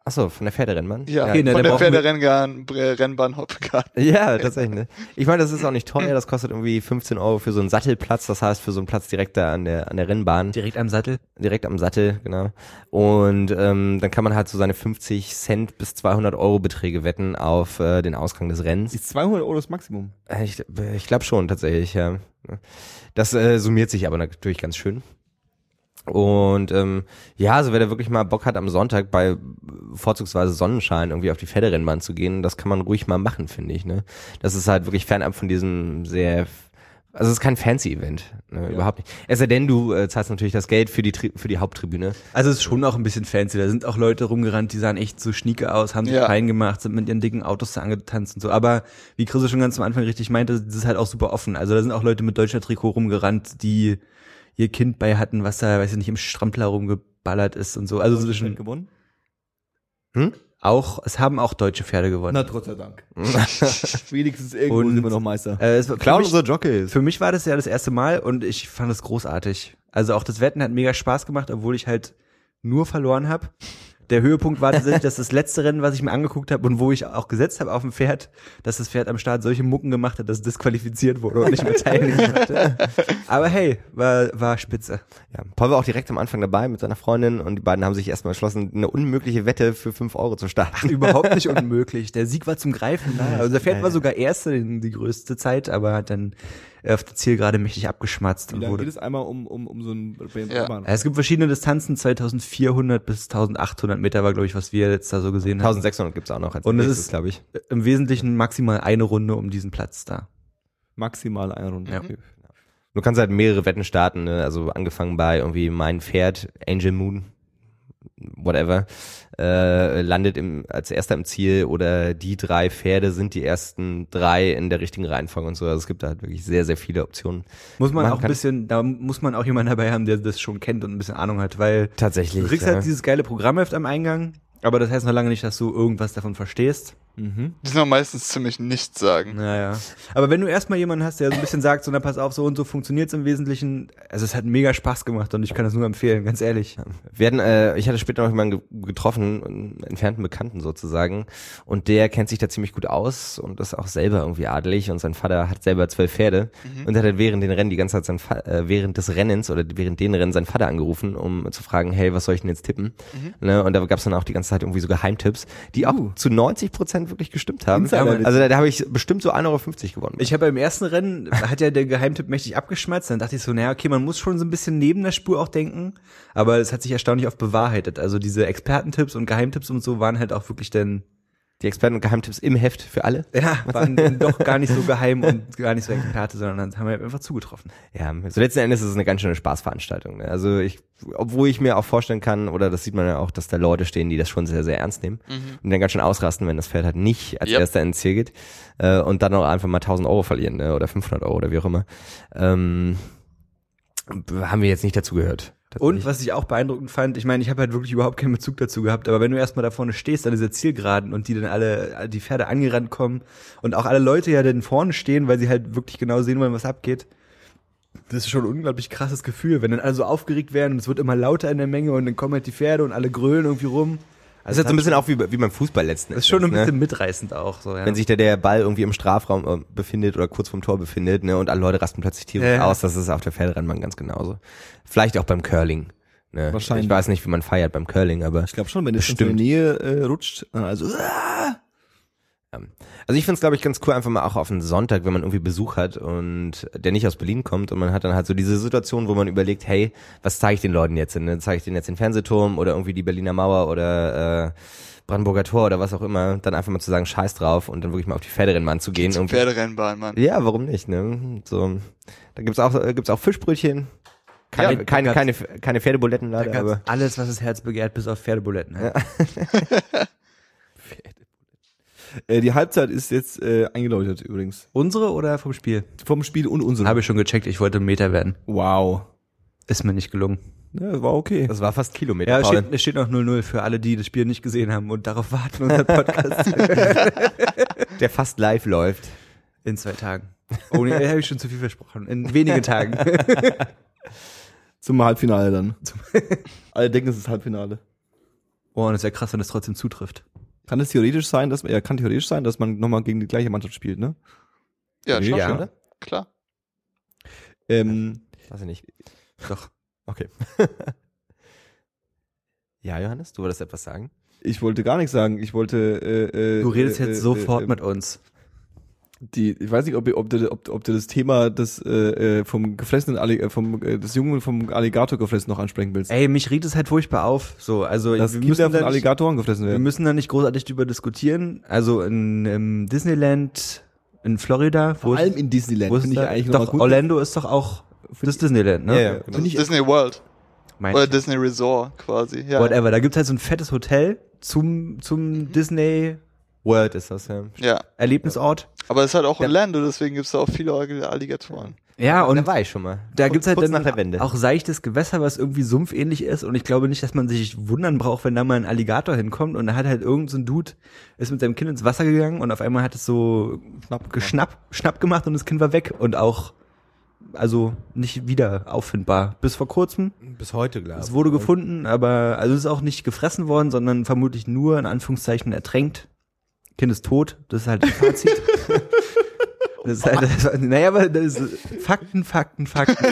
Achso, von der Pferderennbahn? Ja, Okay, na, von der Pferderennbahn, Rennbahn Hoppegarten. Ja, tatsächlich. Ne? Ich meine, das ist auch nicht teuer, das kostet irgendwie 15 Euro für so einen Sattelplatz, das heißt für so einen Platz direkt da an der, an der Rennbahn, Direkt am Sattel. direkt am Sattel, genau. Und ähm, dann kann man halt so seine 50 Cent bis 200 Euro Beträge wetten auf äh, den Ausgang des Rennens. Ist 200 Euro das Maximum? Äh, Ich, ich glaube schon, tatsächlich, ja. Das äh, summiert sich aber natürlich ganz schön. Und ähm, ja, also wer da wirklich mal Bock hat, am Sonntag bei vorzugsweise Sonnenschein irgendwie auf die Pferderennbahn zu gehen, das kann man ruhig mal machen, finde ich. Ne? Das ist halt wirklich fernab von diesem sehr also es ist kein Fancy-Event, ne, überhaupt nicht. Es sei denn, du äh, zahlst natürlich das Geld für die Tri für die Haupttribüne. Also es ist schon auch ein bisschen fancy. Da sind auch Leute rumgerannt, die sahen echt so schnieke aus, haben sich Ja. fein gemacht, sind mit ihren dicken Autos da angetanzt und so. Aber wie Chris schon ganz am Anfang richtig meinte, das ist halt auch super offen. Also da sind auch Leute mit deutscher Trikot rumgerannt, die ihr Kind bei hatten, was da, weiß ich nicht, im Strampler rumgeballert ist und so. Also zwischen gewonnen? auch, es haben auch deutsche Pferde gewonnen. Na, Gott sei Dank. Wenigstens irgendwo Und- sind wir noch Meister. Äh, es war, Klauen mich, unsere Jockeys. für mich war das ja das erste Mal und ich fand es großartig. Also auch das Wetten hat mega Spaß gemacht, obwohl ich halt nur verloren habe. Der Höhepunkt war tatsächlich, dass das letzte Rennen, was ich mir angeguckt habe und wo ich auch gesetzt habe auf dem Pferd, dass das Pferd am Start solche Mucken gemacht hat, dass es disqualifiziert wurde und nicht mehr teilnehmen konnte. Aber hey, war, war spitze. Ja, Paul war auch direkt am Anfang dabei mit seiner Freundin und die beiden haben sich erstmal entschlossen, eine unmögliche Wette für 5 Euro zu starten. Überhaupt nicht unmöglich. Der Sieg war zum Greifen. nahe. Also der Pferd war sogar erste in die größte Zeit, aber hat dann auf der Zielgerade mächtig abgeschmatzt Wie und lange wurde geht es einmal um, um, um so ein Ja. Es gibt verschiedene Distanzen, 2400 bis 1800 Meter war, glaube ich, was wir jetzt da so gesehen haben. 1600 gibt's auch noch als Und es nächstes, ist- glaube ich. Im Wesentlichen maximal eine Runde um diesen Platz da. Maximal eine Runde. Ja. Du kannst halt mehrere Wetten starten, ne? also angefangen bei irgendwie mein Pferd, Angel Moon, whatever, äh, landet im, als erster im Ziel oder die drei Pferde sind die ersten drei in der richtigen Reihenfolge und so. Also es gibt da halt wirklich sehr, sehr viele Optionen. Muss man Man auch ein bisschen, da muss man auch jemanden dabei haben, der das schon kennt und ein bisschen Ahnung hat, weil Tatsächlich. du kriegst ja. halt dieses geile Programmheft am Eingang, aber das heißt noch lange nicht, dass du irgendwas davon verstehst. Mhm. Die sind auch meistens ziemlich nichts sagen. Naja. Aber wenn du erstmal jemanden hast, der so ein bisschen sagt, so, na pass auf, so und so funktioniert's im Wesentlichen, also es hat mega Spaß gemacht und ich kann das nur empfehlen, ganz ehrlich. Wir hatten, äh, ich hatte später noch jemanden ge- getroffen, einen entfernten Bekannten sozusagen, und der kennt sich da ziemlich gut aus und ist auch selber irgendwie adelig und sein Vater hat selber zwölf Pferde und hat halt während den Rennen die ganze Zeit sein Fa äh, während des Rennens oder während den Rennen seinen Vater angerufen, um zu fragen, hey, was soll ich denn jetzt tippen? Ne? Und da gab's dann auch die ganze Zeit irgendwie so Geheimtipps, die auch zu 90 Prozent wirklich gestimmt haben. Also da, da habe ich bestimmt so 1,50 Euro gewonnen. Ich habe beim ersten Rennen, hat ja der Geheimtipp mächtig abgeschmatzt, dann dachte ich so, naja, okay, man muss schon so ein bisschen neben der Spur auch denken, aber es hat sich erstaunlich oft bewahrheitet. Also diese Expertentipps und Geheimtipps und so waren halt auch wirklich dann Die Experten und Geheimtipps im Heft für alle. Ja, waren doch gar nicht so geheim und gar nicht so Experte, sondern haben wir einfach zugetroffen. Ja, so letzten Endes ist es eine ganz schöne Spaßveranstaltung. Ne? Also ich, obwohl ich mir auch vorstellen kann, oder das sieht man ja auch, dass da Leute stehen, die das schon sehr, sehr ernst nehmen Mhm. und dann ganz schön ausrasten, wenn das Pferd halt nicht als Yep. erster ins Ziel geht äh, und dann auch einfach mal 1000 Euro verlieren ne? oder 500 Euro oder wie auch immer. Ähm, haben wir jetzt nicht dazu gehört. Und was ich auch beeindruckend fand, ich meine, ich habe halt wirklich überhaupt keinen Bezug dazu gehabt, aber wenn du erstmal da vorne stehst, an dieser Zielgeraden und die dann alle, die Pferde angerannt kommen und auch alle Leute ja dann vorne stehen, weil sie halt wirklich genau sehen wollen, was abgeht. Das ist schon ein unglaublich krasses Gefühl, wenn dann alle so aufgeregt werden und es wird immer lauter in der Menge und dann kommen halt die Pferde und alle grölen irgendwie rum. Das ist halt so ein bisschen auch wie, wie beim Fußball letzten Das ist schon ein ne? bisschen mitreißend auch so, ja. Wenn sich da der Ball irgendwie im Strafraum äh, befindet oder kurz vorm Tor befindet, ne, und alle Leute rasten plötzlich tierisch Ja, aus, das ist auf der Pferderennbahn ganz genauso. Vielleicht auch beim Curling. Ne? Wahrscheinlich. Ich weiß nicht, wie man feiert beim Curling, aber Ich glaube schon, wenn es in der. Nähe äh, rutscht, dann also Also ich finde es, glaube ich, ganz cool, einfach mal auch auf einen Sonntag, wenn man irgendwie Besuch hat und der nicht aus Berlin kommt und man hat dann halt so diese Situation, wo man überlegt, hey, was zeige ich den Leuten jetzt? Ne? Zeige ich denen jetzt den Fernsehturm oder irgendwie die Berliner Mauer oder äh, Brandenburger Tor oder was auch immer, dann einfach mal zu sagen, scheiß drauf und dann wirklich mal auf die Pferderennbahn zu gehen. Zum. Pferderennbahn, Mann. Ja, warum nicht? Ne? So, da gibt's auch äh, gibt's auch Fischbrötchen, keine Ja, keine, keine keine Pferdebuletten leider, aber alles, was das Herz begehrt, bis auf Pferdebuletten. Ja. äh, die Halbzeit ist jetzt äh, eingeläutet übrigens. Unsere oder vom Spiel? Vom Spiel und unsere. Habe ich schon gecheckt, ich wollte Meter werden. Wow. Ist mir nicht gelungen. Ja, war okay. das war fast Kilometer. Ja, es steht, es steht noch 0-0 für alle, die das Spiel nicht gesehen haben und darauf warten, unseren Podcast der fast live läuft. in zwei Tagen. Oh nee, da habe ich schon zu viel versprochen. In wenigen Tagen. Zum Halbfinale dann. Alle denken, es ist Halbfinale. Oh, und es wäre krass, wenn es trotzdem zutrifft. Kann es theoretisch sein, dass ja, kann theoretisch sein, dass man nochmal gegen die gleiche Mannschaft spielt, ne? Ja, schon, Ja, schon. oder? Klar. Ähm, Weiß ich nicht. Doch. Okay. ja, Johannes, du wolltest etwas sagen? ich wollte gar nichts sagen. Ich wollte. Äh, äh, Du redest äh, jetzt äh, sofort äh, mit uns. Die, ich weiß nicht, ob, ob, du, ob, ob du das Thema des äh, äh, vom gefressenen Alli äh, vom äh, des Jungen vom Alligator gefressen noch ansprechen willst. Ey, mich regt es halt furchtbar auf. So, also dass wir müssen, von da nicht, Alligatoren gefressen wir werden. müssen da nicht großartig drüber diskutieren. Also in, im Disneyland in Florida, wo Vor allem ist, in Disneyland wo ist finde ich da, eigentlich doch gut. Orlando ist doch auch das Disneyland, ne? Ja, ja, Das genau. ist ich- Disney World. Mein, Oder Disney Resort quasi. Ja. whatever. Da gibt's halt so ein fettes Hotel zum zum Disney World ist das, ja. ja. Erlebnisort. Aber es ist halt auch Ja. Orlando, deswegen gibt es da auch viele Alligatoren. Ja, Und da war ich schon mal. da gibt's halt dann nach der Wende. auch seichtes Gewässer, was irgendwie sumpfähnlich ist. Und ich glaube nicht, dass man sich wundern braucht, wenn da mal ein Alligator hinkommt. Und da hat halt irgend so ein Dude, ist mit seinem Kind ins Wasser gegangen und auf einmal hat es so Schnapp geschnapp, schnapp gemacht und das Kind war weg. Und auch, also nicht wieder auffindbar. Bis vor kurzem. bis heute, glaube Es wurde gefunden, aber also es ist auch nicht gefressen worden, sondern vermutlich nur in Anführungszeichen ertränkt. Kind ist tot, das ist halt das Fazit. Das ist halt, das, naja, aber das ist Fakten, Fakten, Fakten.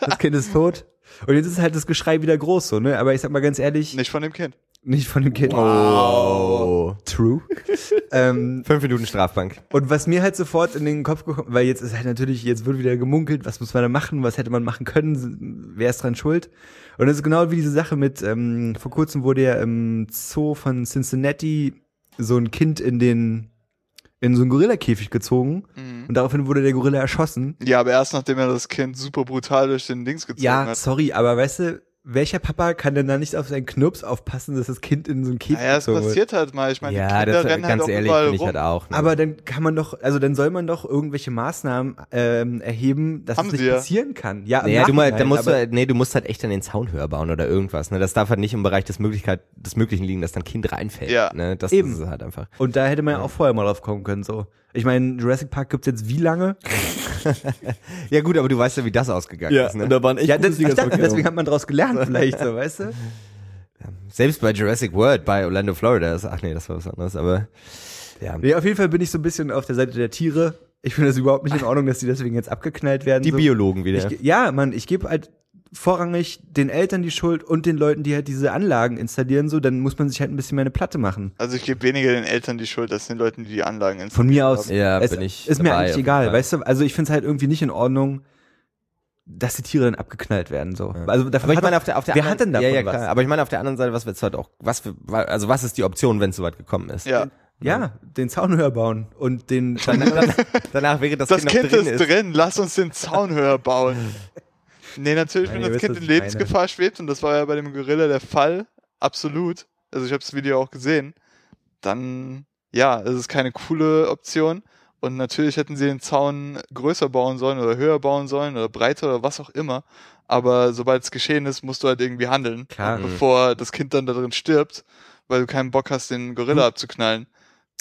Das Kind ist tot. Und jetzt ist halt das Geschrei wieder groß, so, ne? Aber ich sag mal ganz ehrlich, Nicht von dem Kind. nicht von dem Kind. Oh. True. ähm, Fünf Minuten Strafbank. und was mir halt sofort in den Kopf gekommen, weil jetzt ist halt natürlich, jetzt wird wieder gemunkelt, was muss man da machen, was hätte man machen können, wer ist dran schuld? Und das ist genau wie diese Sache mit, ähm, vor kurzem wurde ja im Zoo von Cincinnati so ein Kind in den, in so einen Gorillakäfig gezogen Mhm. und daraufhin wurde der Gorilla erschossen. Ja, aber erst nachdem er das Kind super brutal durch den Dings gezogen Ja, hat. sorry, aber weißt du, welcher Papa kann denn da nicht auf seinen Knirps aufpassen, dass das Kind in so einen Käfig Naja, es passiert halt mal. Ich meine, die Ja, Kinder das, rennen halt ganz auch ehrlich, überall ich rum. halt auch. Ne? Aber dann kann man doch, also dann soll man doch irgendwelche Maßnahmen ähm, erheben, dass Haben es nicht ja. passieren kann. Ja, Naja, du, mal, da musst aber- du, nee, du musst halt echt an den Zaun höher bauen oder irgendwas. Ne? Das darf halt nicht im Bereich des, Möglichkeit, des Möglichen liegen, dass dann Kind reinfällt. Ja. Ne? Das, Eben. das ist halt einfach. Und da hätte man ja auch vorher mal drauf kommen können, so. Ich meine, Jurassic Park gibt's jetzt wie lange? Ja gut, aber du weißt ja, wie das ausgegangen Ja, ist. Ne? und da waren echt Ja, das, ich dachte, deswegen hat man daraus gelernt, vielleicht, so, weißt du? Selbst bei Jurassic World, bei Orlando, Florida. Ist, ach nee, das war was anderes. Aber ja. Nee, auf jeden Fall bin ich so ein bisschen auf der Seite der Tiere. Ich finde es überhaupt nicht in Ordnung, dass die deswegen jetzt abgeknallt werden. Die so. Biologen wieder. Ich, ja, Mann, ich gebe halt vorrangig den Eltern die Schuld und den Leuten, die halt diese Anlagen installieren, so, dann muss man sich halt ein bisschen mehr eine Platte machen. Also ich gebe weniger den Eltern die Schuld als den Leuten, die die Anlagen installieren. Von mir aus. Ja, es, bin ich Ist mir eigentlich egal, Fall. weißt du? Also ich finde es halt irgendwie nicht in Ordnung, dass die Tiere dann abgeknallt werden, so. Ja. Also davon Aber ich hat meine man- auf der auf der wer anderen, hat denn davon ja, ja, was? klar. Aber ich meine auf der anderen Seite, was wird's halt auch was für, also was ist die Option, wenn es soweit gekommen ist? Ja. Ja, den Zaun höher bauen und den dann, Danach wäre das, Das Kind, Kind noch drin ist drin, lass uns den Zaun höher bauen. Nee, natürlich, Nein, wenn das Kind in. Lebensgefahr schwebt, und das war ja bei dem Gorilla der Fall, absolut. Also ich habe das Video auch gesehen. Dann, ja, es ist keine coole Option. Und natürlich hätten sie den Zaun größer bauen sollen oder höher bauen sollen oder breiter oder was auch immer. Aber sobald es geschehen ist, musst du halt irgendwie handeln, Klar. bevor das Kind dann da drin stirbt, weil du keinen Bock hast, den Gorilla abzuknallen.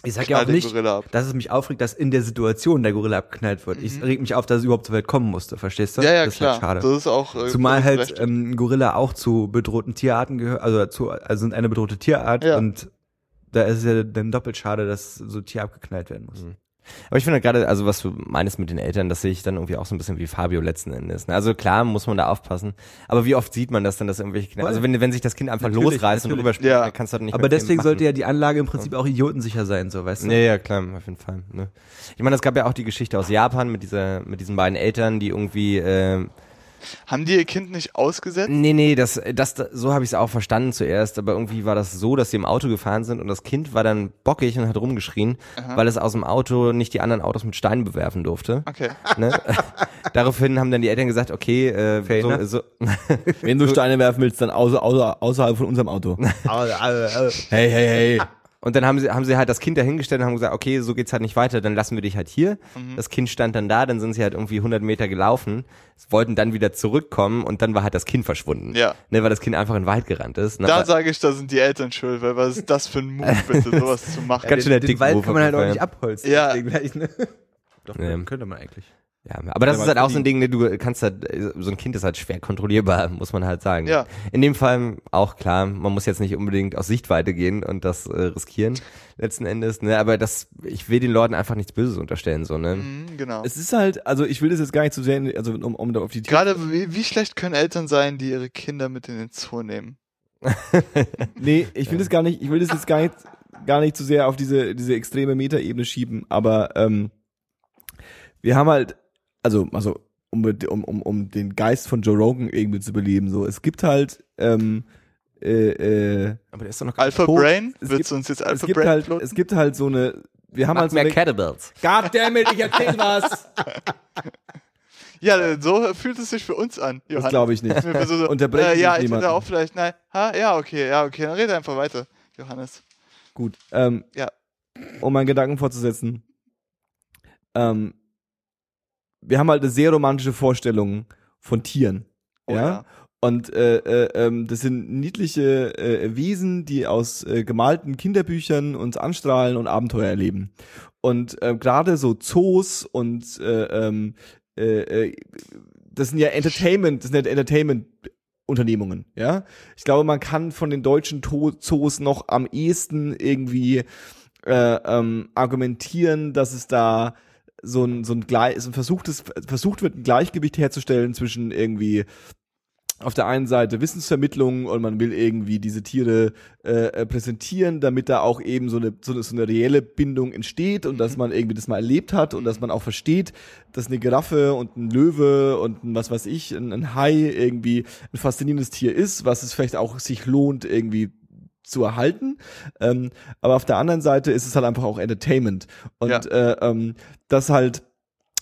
Ich sag ja auch nicht, dass es mich aufregt, dass in der Situation der Gorilla abgeknallt wird. Ich reg mich auf, dass es überhaupt zur Welt kommen musste, verstehst du? Mhm. Ja, ja, das klar. Ist halt schade. Das ist auch. äh, Zumal halt ähm, Gorilla auch zu bedrohten Tierarten gehört, also zu, also sind eine bedrohte Tierart Ja. und da ist es ja dann doppelt schade, dass so ein Tier abgeknallt werden muss. Aber ich finde gerade, also was du meinst mit den Eltern, das sehe ich dann irgendwie auch so ein bisschen wie Fabio letzten Endes. ne? Also klar muss man da aufpassen, aber wie oft sieht man das dann, dass irgendwelche Kinder, also wenn, wenn sich das Kind einfach Natürlich, losreißt und natürlich. rüberspringt, Ja. dann kannst du halt nicht Aber deswegen sollte ja die Anlage im Prinzip auch idiotensicher sein, so weißt du? Ja, ja, klar, auf jeden Fall. Ne? Ich meine, es gab ja auch die Geschichte aus Japan mit dieser, mit diesen beiden Eltern, die irgendwie, äh, Haben die ihr Kind nicht ausgesetzt? nee, nee, das, das, so habe ich es auch verstanden zuerst, aber irgendwie war das so, dass sie im Auto gefahren sind und das Kind war dann bockig und hat rumgeschrien, weil es aus dem Auto nicht die anderen Autos mit Steinen bewerfen durfte. Okay. Ne? Daraufhin haben dann die Eltern gesagt, okay, äh, so, so, Wenn du Steine werfen willst, dann außer, außer, außerhalb von unserem Auto. hey, hey, hey. Und dann haben sie, haben sie halt das Kind dahingestellt und haben gesagt, okay, so geht's halt nicht weiter, dann lassen wir dich halt hier. Mhm. Das Kind stand dann da, dann sind sie halt irgendwie 100 Meter gelaufen, wollten dann wieder zurückkommen und dann war halt das Kind verschwunden. Ja. Ne, weil das Kind einfach in den Wald gerannt ist. Ne, Da sage ich, da sind die Eltern schuld, weil was ist das für ein Move, bitte, sowas zu machen? Ganz schön der den, den Wald kann man halt auch nicht abholzen. Ja. gleich, ne? Doch, Ja. könnte man eigentlich. Ja, aber das ist halt auch so ein Ding, ne, du kannst halt, so ein Kind ist halt schwer kontrollierbar, muss man halt sagen. Ja. In dem Fall auch klar, man muss jetzt nicht unbedingt aus Sichtweite gehen und das äh, riskieren, letzten Endes, ne, aber das, ich will den Leuten einfach nichts Böses unterstellen, so, ne. Mhm, genau. Es ist halt, also ich will das jetzt gar nicht zu sehr, in- also um, um da auf die Gerade wie, wie schlecht können Eltern sein, die ihre Kinder mit in den Zoo nehmen? Nee, ich will das gar nicht, ich will das jetzt gar nicht, gar nicht zu sehr auf diese, diese extreme Metaebene schieben, aber ähm, wir haben halt, also, also um, um, um, um den Geist von Joe Rogan irgendwie zu beleben, so, es gibt halt, ähm, äh, äh, Aber der ist doch noch Alpha tot. Brain? Es Willst gibt- du uns jetzt es Alpha gibt Brain halt, es gibt halt so eine, wir haben Macht halt so mehr eine, Kettlebells. Goddammit, ich erzähl was! Ja, so fühlt es sich für uns an, Das Johannes. glaube ich nicht. So, so, Unterbrechen äh, ja, ich niemanden. hätte auch vielleicht, nein, ha, ja, okay, ja, okay, dann rede einfach weiter, Johannes. Gut. Ähm, Ja. Um meinen Gedanken fortzusetzen. Ähm, wir haben halt eine sehr romantische Vorstellung von Tieren. Oh ja? ja. Und äh, äh, ähm, das sind niedliche äh, Wesen, die aus äh, gemalten Kinderbüchern uns anstrahlen und Abenteuer erleben. Und äh, gerade so Zoos und äh, ähm, äh, äh, das sind ja Entertainment, das sind ja Entertainment Unternehmungen, ja. Ich glaube, man kann von den deutschen Zoos noch am ehesten irgendwie äh, ähm, argumentieren, dass es da so ein, so ein, Gle so ein versuchtes, versucht wird, ein Gleichgewicht herzustellen zwischen irgendwie auf der einen Seite Wissensvermittlung und man will irgendwie diese Tiere äh, äh, präsentieren, damit da auch eben so eine, so eine, so eine reelle Bindung entsteht und dass man irgendwie das mal erlebt hat und dass man auch versteht, dass eine Giraffe und ein Löwe und ein, was weiß ich, ein, ein Hai irgendwie ein faszinierendes Tier ist, was es vielleicht auch sich lohnt irgendwie zu erhalten. Ähm, aber auf der anderen Seite ist es halt einfach auch Entertainment. Und Ja. äh, ähm, das halt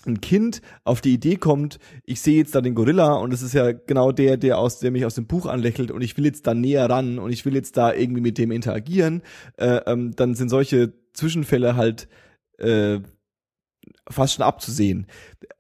ein Kind auf die Idee kommt, ich sehe jetzt da den Gorilla und es ist ja genau der, der aus, der mich aus dem Buch anlächelt und ich will jetzt da näher ran und ich will jetzt da irgendwie mit dem interagieren, äh, ähm, dann sind solche Zwischenfälle halt äh, fast schon abzusehen.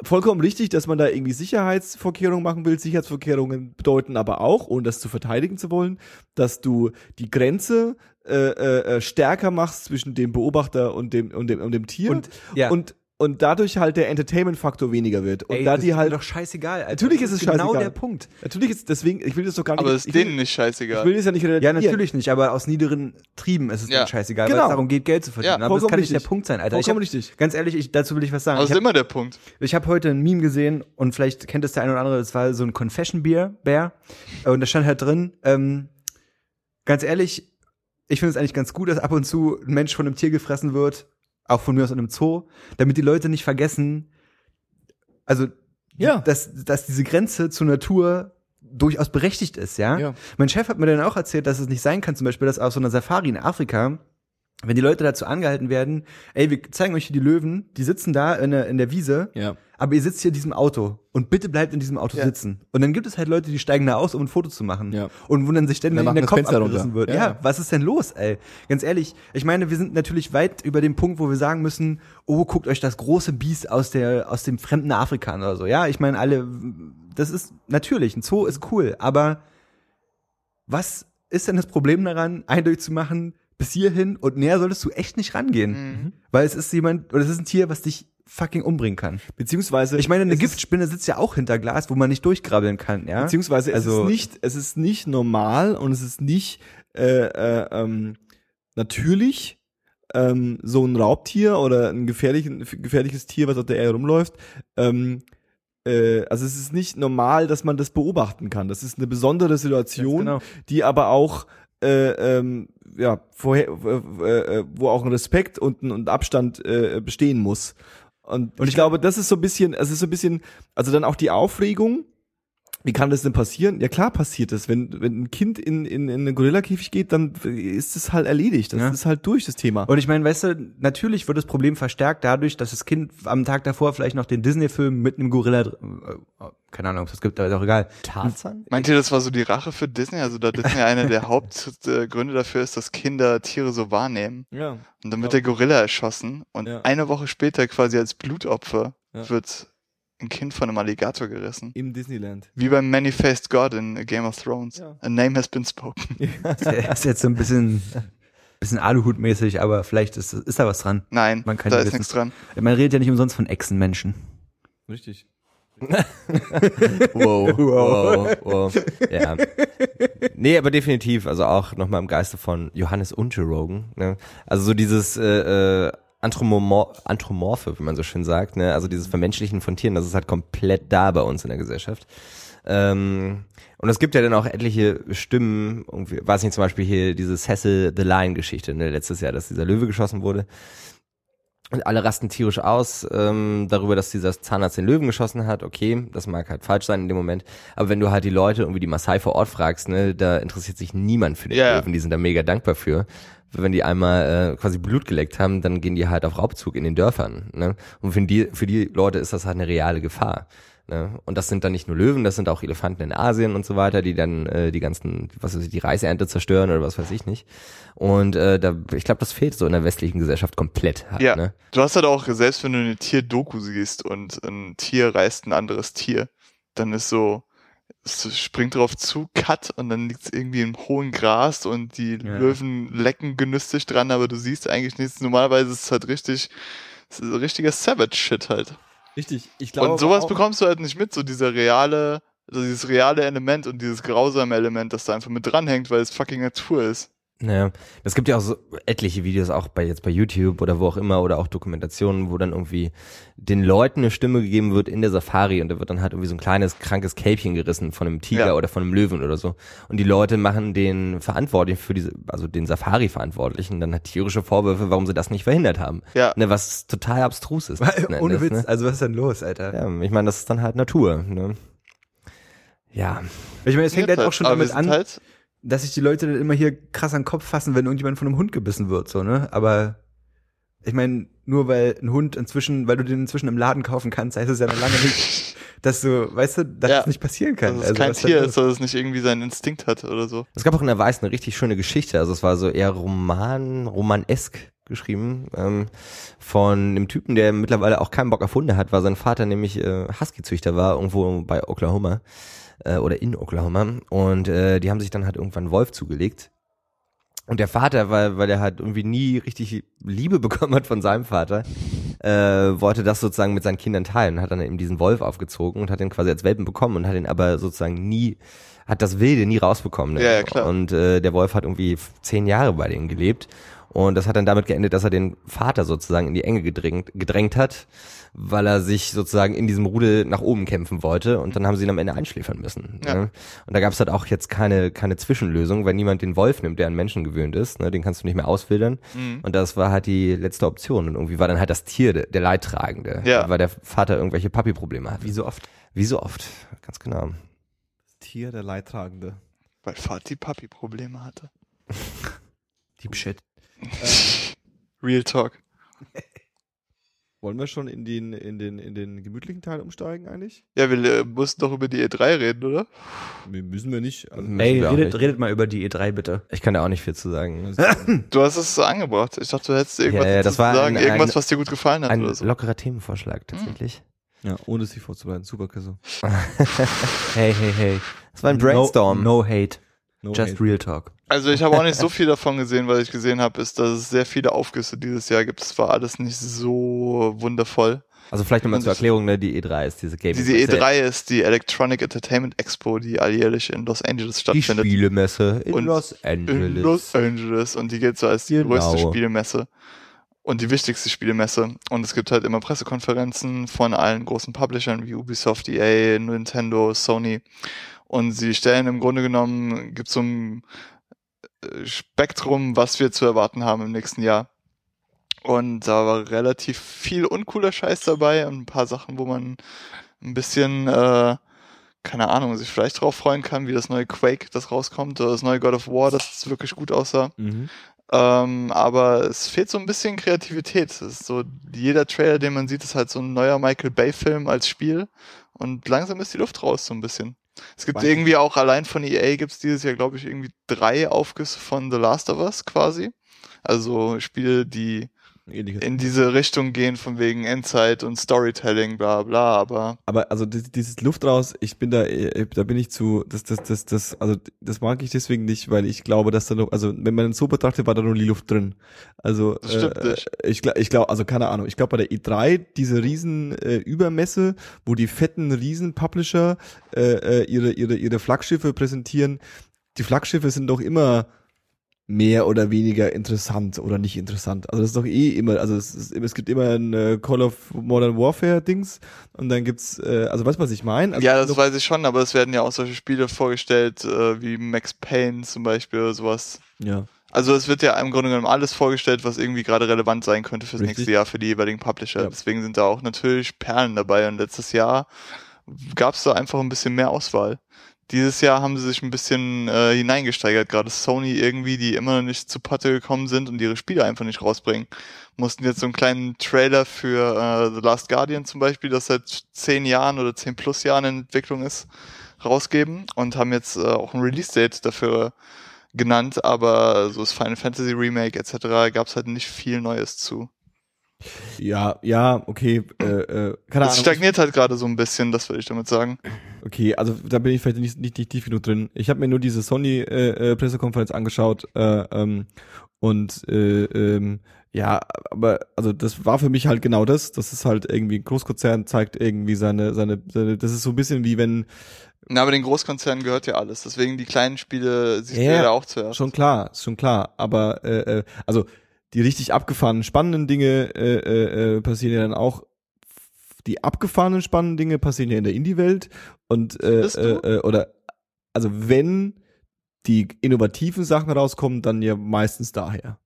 Vollkommen richtig, dass man da irgendwie Sicherheitsvorkehrungen machen will. Sicherheitsvorkehrungen bedeuten aber auch, ohne das zu verteidigen zu wollen, dass du die Grenze äh, äh, äh, stärker machst zwischen dem Beobachter und dem und dem und dem Tier Und- ja. und und dadurch halt der Entertainment-Faktor weniger wird. Und Ey, da das die ist halt mir doch scheißegal. Alter. Natürlich ist es genau scheißegal. der Punkt. natürlich ist deswegen, ich will das doch gar nicht. Aber das ist will, denen nicht scheißegal. ich will das ja nicht Ja, natürlich nicht, aber aus niederen Trieben ist es Ja. dann scheißegal, weil Genau. es darum geht, Geld zu verdienen. Ja, aber das kann nicht der. Punkt sein, Alter. Vollkommen ich hab, richtig. Ganz ehrlich, ich, dazu will ich was sagen. Aber das ist habe immer der Punkt. ich hab heute ein Meme gesehen und vielleicht kennt es der eine oder andere, das war so ein Confession Beer, Bär. Und da stand halt drin, ähm, ganz ehrlich, ich finde es eigentlich ganz gut, dass ab und zu ein Mensch von einem Tier gefressen wird, auch von mir aus in einem Zoo, damit die Leute nicht vergessen, also, Ja. dass, dass diese Grenze zur Natur durchaus berechtigt ist, ja? Ja. Mein Chef hat mir dann auch erzählt, dass es nicht sein kann, zum Beispiel, dass auf so einer Safari in Afrika wenn die Leute dazu angehalten werden, ey, wir zeigen euch hier die Löwen, die sitzen da in der, in der Wiese, Ja. aber ihr sitzt hier in diesem Auto und bitte bleibt in diesem Auto Ja. sitzen. Und dann gibt es halt Leute, die steigen da aus, um ein Foto zu machen Ja. und wundern sich ständig, Dann wenn der Kopf Fenster abgerissen runter. wird. Ja. Ja. was ist denn los, ey? Ganz ehrlich, ich meine, wir sind natürlich weit über dem Punkt, wo wir sagen müssen, oh, guckt euch das große Biest aus der aus dem fremden Afrika an oder so. Ja, ich meine, alle, das ist natürlich, ein Zoo ist cool, aber was ist denn das Problem daran, eindeutig zu machen, bis hierhin und näher solltest du echt nicht rangehen? Mhm. Weil es ist jemand, oder es ist ein Tier, was dich fucking umbringen kann. Beziehungsweise. Ich meine, eine es Giftspinne sitzt ja auch hinter Glas, wo man nicht durchkrabbeln kann, ja? Beziehungsweise es Also- ist nicht, es ist nicht normal und es ist nicht äh, äh, ähm, natürlich ähm, so ein Raubtier oder ein gefährlichen, gefährliches Tier, was auf der Erde rumläuft. Ähm, äh, also es ist nicht normal, dass man das beobachten kann. Das ist eine besondere Situation, Ganz die aber auch äh, ähm, ja, vorher, äh, äh, wo auch ein Respekt und ein und Abstand äh, bestehen muss. Und, Und ich ich glaube, das ist so ein bisschen, es ist so ein bisschen, also dann auch die Aufregung, wie kann das denn passieren? Ja klar passiert das. Wenn, wenn ein Kind in, in, in einen Gorillakäfig geht, dann ist es halt erledigt. Das Ja. ist halt durch, das Thema. Und ich meine, weißt du, natürlich wird das Problem verstärkt dadurch, dass das Kind am Tag davor vielleicht noch den Disney-Film mit einem Gorilla, äh, keine Ahnung, ob es das gibt, aber ist auch egal. Tarzan? Meint ihr, das war so die Rache für Disney? Also da Disney einer der Hauptgründe dafür ist, dass Kinder Tiere so wahrnehmen. ja. Und dann wird der Gorilla erschossen und Ja. eine Woche später quasi als Blutopfer Ja. wird ein Kind von einem Alligator gerissen. Im Disneyland. Wie beim Many-Faced God in Game of Thrones. Ja. A name has been spoken. Der ist jetzt so ein bisschen, bisschen Aluhut-mäßig, aber vielleicht ist, ist da was dran. Nein, Man kann da ist wissen. nichts dran. Man redet ja nicht umsonst von Echsenmenschen. Richtig. Wow, wow, wow. Ja. Nee, aber definitiv, also auch nochmal im Geiste von Johannes Ungerogen. Ne? Also so dieses äh, äh, Anthropomor Anthropomorphe, wie man so schön sagt, ne? also dieses Vermenschlichen von Tieren, das ist halt komplett da bei uns in der Gesellschaft. Ähm, und es gibt ja dann auch etliche Stimmen, irgendwie, weiß nicht, zum Beispiel hier diese Cecil the Lion Geschichte, ne, letztes Jahr, dass dieser Löwe geschossen wurde. Und alle rasten tierisch aus ähm, darüber, dass dieser Zahnarzt den Löwen geschossen hat. Okay, das mag halt falsch sein in dem Moment. Aber wenn du halt die Leute irgendwie die Maasai vor Ort fragst, ne, da interessiert sich niemand für den Ja. Löwen. Die sind da mega dankbar für. Wenn die einmal äh, quasi Blut geleckt haben, dann gehen die halt auf Raubzug in den Dörfern. Ne? Und für die, für die Leute ist das halt eine reale Gefahr. Ne? Und das sind dann nicht nur Löwen, das sind auch Elefanten in Asien und so weiter, die dann äh, die ganzen, was weiß ich, die Reisernte zerstören oder was weiß ich nicht. Und äh, da, ich glaube, das fehlt so in der westlichen Gesellschaft komplett halt, Ja. ne? Du hast halt auch, selbst wenn du eine Tier-Doku siehst und ein Tier reißt ein anderes Tier, dann ist so, springt drauf zu, Cut und dann liegt es irgendwie im hohen Gras und die Ja. Löwen lecken genüsslich dran, aber du siehst eigentlich nichts. Normalerweise ist es halt richtig, es ist richtiger Savage-Shit halt. Richtig. Ich glaube. Und sowas bekommst du halt nicht mit, so dieser reale, also dieses reale Element und dieses grausame Element, das da einfach mit dranhängt, weil es fucking Natur ist. Naja, es gibt ja auch so etliche Videos, auch bei jetzt bei YouTube oder wo auch immer, oder auch Dokumentationen, wo dann irgendwie den Leuten eine Stimme gegeben wird in der Safari und da wird dann halt irgendwie so ein kleines, krankes Kälbchen gerissen von einem Tiger Ja. oder von einem Löwen oder so. Und die Leute machen den Verantwortlichen für diese, also den Safari-Verantwortlichen dann halt tierische Vorwürfe, warum sie das nicht verhindert haben. Ja. Ne, was total abstrus ist. Ohne Endes, Witz, Ne? also was ist denn los, Alter? Ja, ich meine, das ist dann halt Natur. Ne? Ja, Ich meine, es fängt halt auch schon wir damit an, Halt, dass sich die Leute dann immer hier krass an den Kopf fassen, wenn irgendjemand von einem Hund gebissen wird, so, ne? Aber ich meine, nur weil ein Hund inzwischen, weil du den inzwischen im Laden kaufen kannst, heißt es ja noch lange nicht, dass du, weißt du, dass Ja. das nicht passieren kann. dass es kein was Tier ist, dass es nicht irgendwie seinen Instinkt hat oder so. Es gab auch in der Weiß eine richtig schöne Geschichte. Also es war so eher Roman, romanesk geschrieben ähm, von einem Typen, der mittlerweile auch keinen Bock auf Hunde hat, weil sein Vater nämlich äh, Husky-Züchter war, irgendwo bei Oklahoma äh, oder in Oklahoma. Und äh, die haben sich dann halt irgendwann einen Wolf zugelegt. Und der Vater, weil, weil er halt irgendwie nie richtig Liebe bekommen hat von seinem Vater, äh, wollte das sozusagen mit seinen Kindern teilen, hat dann eben diesen Wolf aufgezogen und hat den quasi als Welpen bekommen und hat ihn aber sozusagen nie, hat das Wilde nie rausbekommen. Ne? Ja, ja, klar. Und äh, der Wolf hat irgendwie zehn Jahre bei denen gelebt. Und das hat dann damit geendet, dass er den Vater sozusagen in die Enge gedrängt, gedrängt hat, weil er sich sozusagen in diesem Rudel nach oben kämpfen wollte und dann haben sie ihn am Ende einschläfern müssen. Ja. Ne? Und da gab es halt auch jetzt keine, keine Zwischenlösung, wenn niemand den Wolf nimmt, der an Menschen gewöhnt ist, ne? den kannst du nicht mehr auswildern. Mhm. Und das war halt die letzte Option. Und irgendwie war dann halt das Tier der, der Leidtragende, Ja. weil der Vater irgendwelche Papi-Probleme hat. Wie so oft. Wie so oft, ganz genau. Tier der Leidtragende. Weil Vati Papi Probleme hatte. Deep Shit. Real Talk. Wollen wir schon in den, in den, in den gemütlichen Teil umsteigen eigentlich? Ja, wir äh, mussten doch über die E3 reden, oder? Wir müssen wir nicht. Also, Müssen Ey, wir redet, nicht. redet mal über die E3 bitte. Ich kann da auch nicht viel zu sagen. Du hast es so angebracht. Ich dachte, du hättest irgendwas Ja, ja, das dazu war zu sagen. ein- irgendwas, ein- was dir gut gefallen hat Ein oder so. lockerer Themenvorschlag tatsächlich. ja, ohne sich vorzubereiten. Super, Chriso. Hey, hey, hey. Das war ein Brainstorm. No, no hate. No Just hate. real talk. Also ich habe auch nicht so viel davon gesehen, was ich gesehen habe, ist, dass es sehr viele Aufgüsse dieses Jahr gibt. Es war alles nicht so wundervoll. Also vielleicht nochmal zur Erklärung, ne, die E3 ist diese Gaming. Diese E3 ist die Electronic Entertainment Expo, die alljährlich in Los Angeles Die stattfindet. Spielemesse in Und Los Angeles. in Los Angeles und die gilt so als die Genau. größte Spielemesse und die wichtigste Spielemesse. Und es gibt halt immer Pressekonferenzen von allen großen Publishern wie Ubisoft, EA, Nintendo, Sony. Und sie stellen im Grunde genommen, gibt so ein Spektrum, was wir zu erwarten haben im nächsten Jahr. Und da war relativ viel uncooler Scheiß dabei und ein paar Sachen, wo man ein bisschen, äh, keine Ahnung, sich vielleicht drauf freuen kann, wie das neue Quake, das rauskommt, oder das neue God of War, das wirklich gut aussah. Mhm. Ähm, aber es fehlt so ein bisschen Kreativität. So, jeder Trailer, den man sieht, ist halt so ein neuer Michael Bay-Film als Spiel. Und langsam ist die Luft raus, so ein bisschen. Es gibt ich irgendwie auch allein von EA gibt's dieses Jahr, glaube ich, irgendwie drei Aufgüsse von The Last of Us quasi. Also Spiele, die Ähnliches. in diese Richtung gehen, von wegen Endzeit und Storytelling, bla bla, aber Aber also di- dieses Luft raus, ich bin da, äh, da bin ich zu, das, das, das, das, also das mag ich deswegen nicht, weil ich glaube, dass da noch, also wenn man es so betrachtet, war da nur die Luft drin. Also Das stimmt äh, nicht. ich glaube, ich glaube, also keine Ahnung, ich glaube bei der E3 diese riesen äh, Übermesse, wo die fetten riesen Publisher äh, äh, ihre ihre ihre Flaggschiffe präsentieren, die Flaggschiffe sind doch immer mehr oder weniger interessant oder nicht interessant. Also das ist doch eh immer, also es, ist, es gibt immer ein äh, Call of Modern Warfare Dings und dann gibt's, äh, also weißt du, was ich meine? Also ja, das weiß ich schon, aber es werden ja auch solche Spiele vorgestellt, äh, wie Max Payne zum Beispiel oder sowas. ja. Also es wird ja im Grunde genommen alles vorgestellt, was irgendwie gerade relevant sein könnte fürs Richtig. nächste Jahr für die jeweiligen Publisher. Ja. Deswegen sind da auch natürlich Perlen dabei. Und letztes Jahr gab es da einfach ein bisschen mehr Auswahl. Dieses Jahr haben sie sich ein bisschen äh, hineingesteigert, gerade Sony irgendwie, die immer noch nicht zu Potte gekommen sind und ihre Spiele einfach nicht rausbringen. Mussten jetzt so einen kleinen Trailer für äh, The Last Guardian zum Beispiel, das seit zehn Jahren oder zehn plus Jahren in Entwicklung ist, rausgeben und haben jetzt äh, auch ein Release-Date dafür genannt, aber so das Final Fantasy Remake etc. gab es halt nicht viel Neues zu. Ja, ja, okay, äh, äh, keine Es Ahnung. stagniert halt gerade so ein bisschen, das würde ich damit sagen. Okay, also da bin ich vielleicht nicht, nicht, nicht tief genug drin. Ich habe mir nur diese Sony äh, äh, angeschaut äh, ähm, und äh, ähm, ja, aber also das war für mich halt genau das. Das ist halt irgendwie ein Großkonzern zeigt irgendwie seine seine, seine das ist so ein bisschen wie wenn Na, aber den Großkonzernen gehört ja alles, deswegen die kleinen Spiele siehst Ja, du ja auch zuerst. Schon klar, schon klar. Aber äh, äh, also die richtig abgefahrenen, spannenden Dinge äh, äh, äh, passieren ja dann auch. Die abgefahrenen, spannenden Dinge passieren ja in der Indie-Welt und äh, äh, äh, oder also wenn die innovativen Sachen rauskommen, dann ja meistens daher.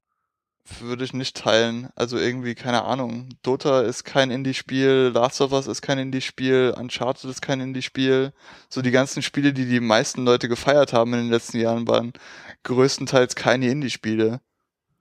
Würde ich nicht teilen. Also irgendwie, keine Ahnung. Dota ist kein Indie-Spiel, Last of Us ist kein Indie-Spiel, Uncharted ist kein Indie-Spiel. So die ganzen Spiele, die die meisten Leute gefeiert haben in den letzten Jahren, waren größtenteils keine Indie-Spiele.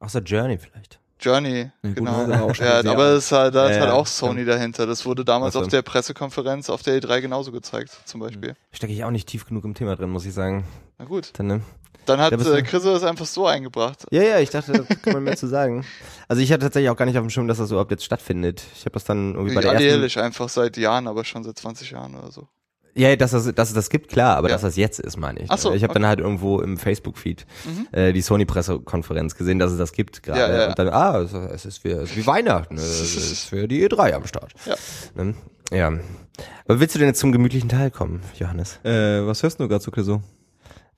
Außer Journey vielleicht. Journey, Ja, gut, genau. aber auch schon ja, aber es ist halt, da ist Ja, halt ja, auch Sony dahinter. Das wurde damals auf der Pressekonferenz auf der E3 genauso gezeigt, zum Beispiel. Stecke ich auch nicht tief genug im Thema drin, muss ich sagen. Na gut. Dann, ne? Dann hat Da äh, Chris das einfach so eingebracht. Ja, ja, ich dachte, da kann man mehr zu sagen. Also ich hatte tatsächlich auch gar nicht auf dem Schirm, dass das überhaupt jetzt stattfindet. Ich habe das dann irgendwie bei der ersten... Einfach seit Jahren, aber schon seit 20 Jahren oder so. Ja, dass, das, dass es das gibt, klar, aber Ja. dass das jetzt ist, meine ich. Ach so, ich habe okay. dann halt irgendwo im Facebook-Feed Mhm. äh, die Sony-Pressekonferenz gesehen, dass es das gibt gerade. Ja, ja. Und dann, ah, es es ist wie, es ist wie Weihnachten, es ist für die E3 am Start. Ja. Ne? ja. Aber willst du denn jetzt zum gemütlichen Teil kommen, Johannes? Äh, was hörst du gerade so, Chriso?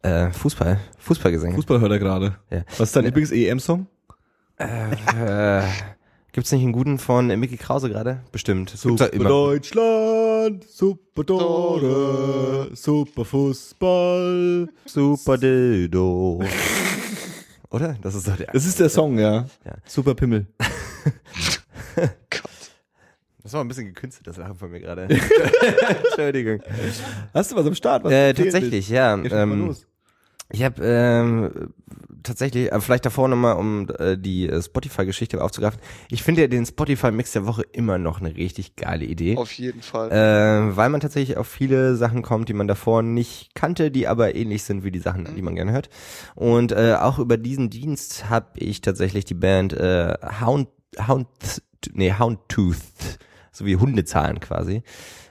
Äh, Fußball, Fußballgesänge. Fußball hört er gerade. Ja. Was ist dein Lieblings-EM-Song? äh, gibt's nicht einen guten von äh, Mickey Krause gerade? Bestimmt. Es ja immer. Deutschland, super Tore, super Fußball. Super Dildo. Oder? Das ist doch der. Das ist der Song, ja. Ja. Super Pimmel. Gott. Das war ein bisschen gekünstelt, das Lachen von mir gerade. Entschuldigung. Hast du was am Start? Was Äh, tatsächlich, ja. Ähm, los. Ich habe ähm, tatsächlich, äh, vielleicht davor nochmal, um äh, die äh, Spotify-Geschichte aufzugreifen. Ich finde ja den Spotify-Mix der Woche immer noch eine richtig geile Idee. Auf jeden Fall. Äh, weil man tatsächlich auf viele Sachen kommt, die man davor nicht kannte, die aber ähnlich sind wie die Sachen, die man gerne hört. Und äh, auch über diesen Dienst habe ich tatsächlich die Band äh, Hound, Hound, nee, Houndtooth, so wie Hundezahlen quasi,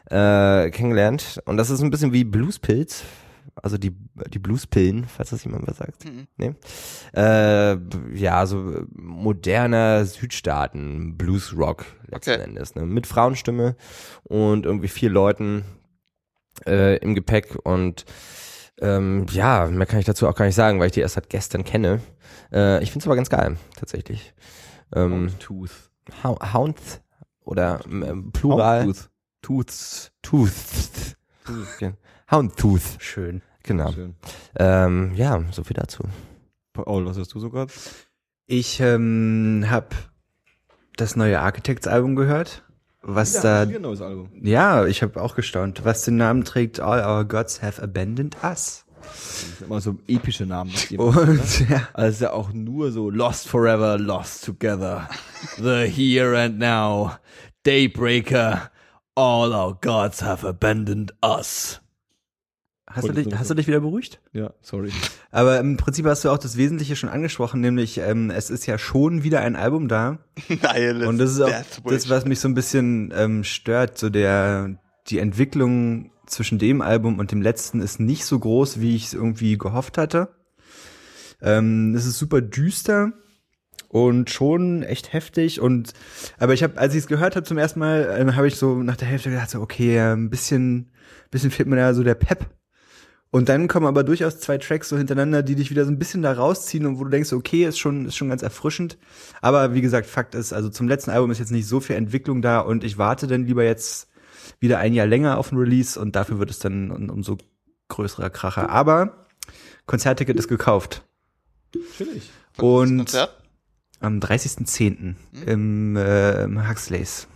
äh, kennengelernt. Und das ist ein bisschen wie Bluespilz, also die, die Bluespillen, falls das jemand was sagt. Mhm. Nee. Äh, ja, so moderner Südstaaten, Bluesrock letzten Okay. Endes, ne? Mit Frauenstimme und irgendwie vier Leuten äh, im Gepäck und ähm, ja, mehr kann ich dazu auch gar nicht sagen, weil ich die erst seit gestern kenne. Äh, ich finde es aber ganz geil, tatsächlich. Ähm, Tooth. Hou- Hound oder ähm, Plural Tooth. Tooths. Tooth. Houndtooth, Schön. genau. Schön. Ähm, ja, so viel dazu. Paul, was hast du sogar? Ich ähm, habe das neue Architects-Album gehört, was da ein neues Album. Ja, ich habe auch gestaunt, was den Namen trägt All Our Gods Have Abandoned Us. Das ist immer so epische Namen. ne? Und ja, Also ja auch nur so Lost Forever, Lost Together. The Here and Now. Daybreaker. All our gods have abandoned us. Hast, du dich, hast du dich wieder beruhigt? Ja, sorry. Aber im Prinzip hast du auch das Wesentliche schon angesprochen, nämlich ähm, es ist ja schon wieder ein Album da. Nihilist Und das ist auch das, was mich so ein bisschen ähm, stört. So der die Entwicklung zwischen dem Album und dem letzten ist nicht so groß, wie ich es irgendwie gehofft hatte. Ähm, es ist super düster und schon echt heftig. Und aber ich habe, als ich es gehört habe zum ersten Mal, ähm, habe ich so nach der Hälfte gedacht, so, okay, ein bisschen, bisschen fehlt mir da so der Pep. Und dann kommen aber durchaus zwei Tracks so hintereinander, die dich wieder so ein bisschen da rausziehen und wo du denkst, okay, ist schon, ist schon ganz erfrischend. Aber wie gesagt, Fakt ist, also zum letzten Album ist jetzt nicht so viel Entwicklung da und ich warte dann lieber jetzt wieder ein Jahr länger auf ein Release und dafür wird es dann ein umso größerer Kracher. Aber Konzertticket ist gekauft. Chillig. Und Konzert? am 30.10. im, äh, im Huxleys.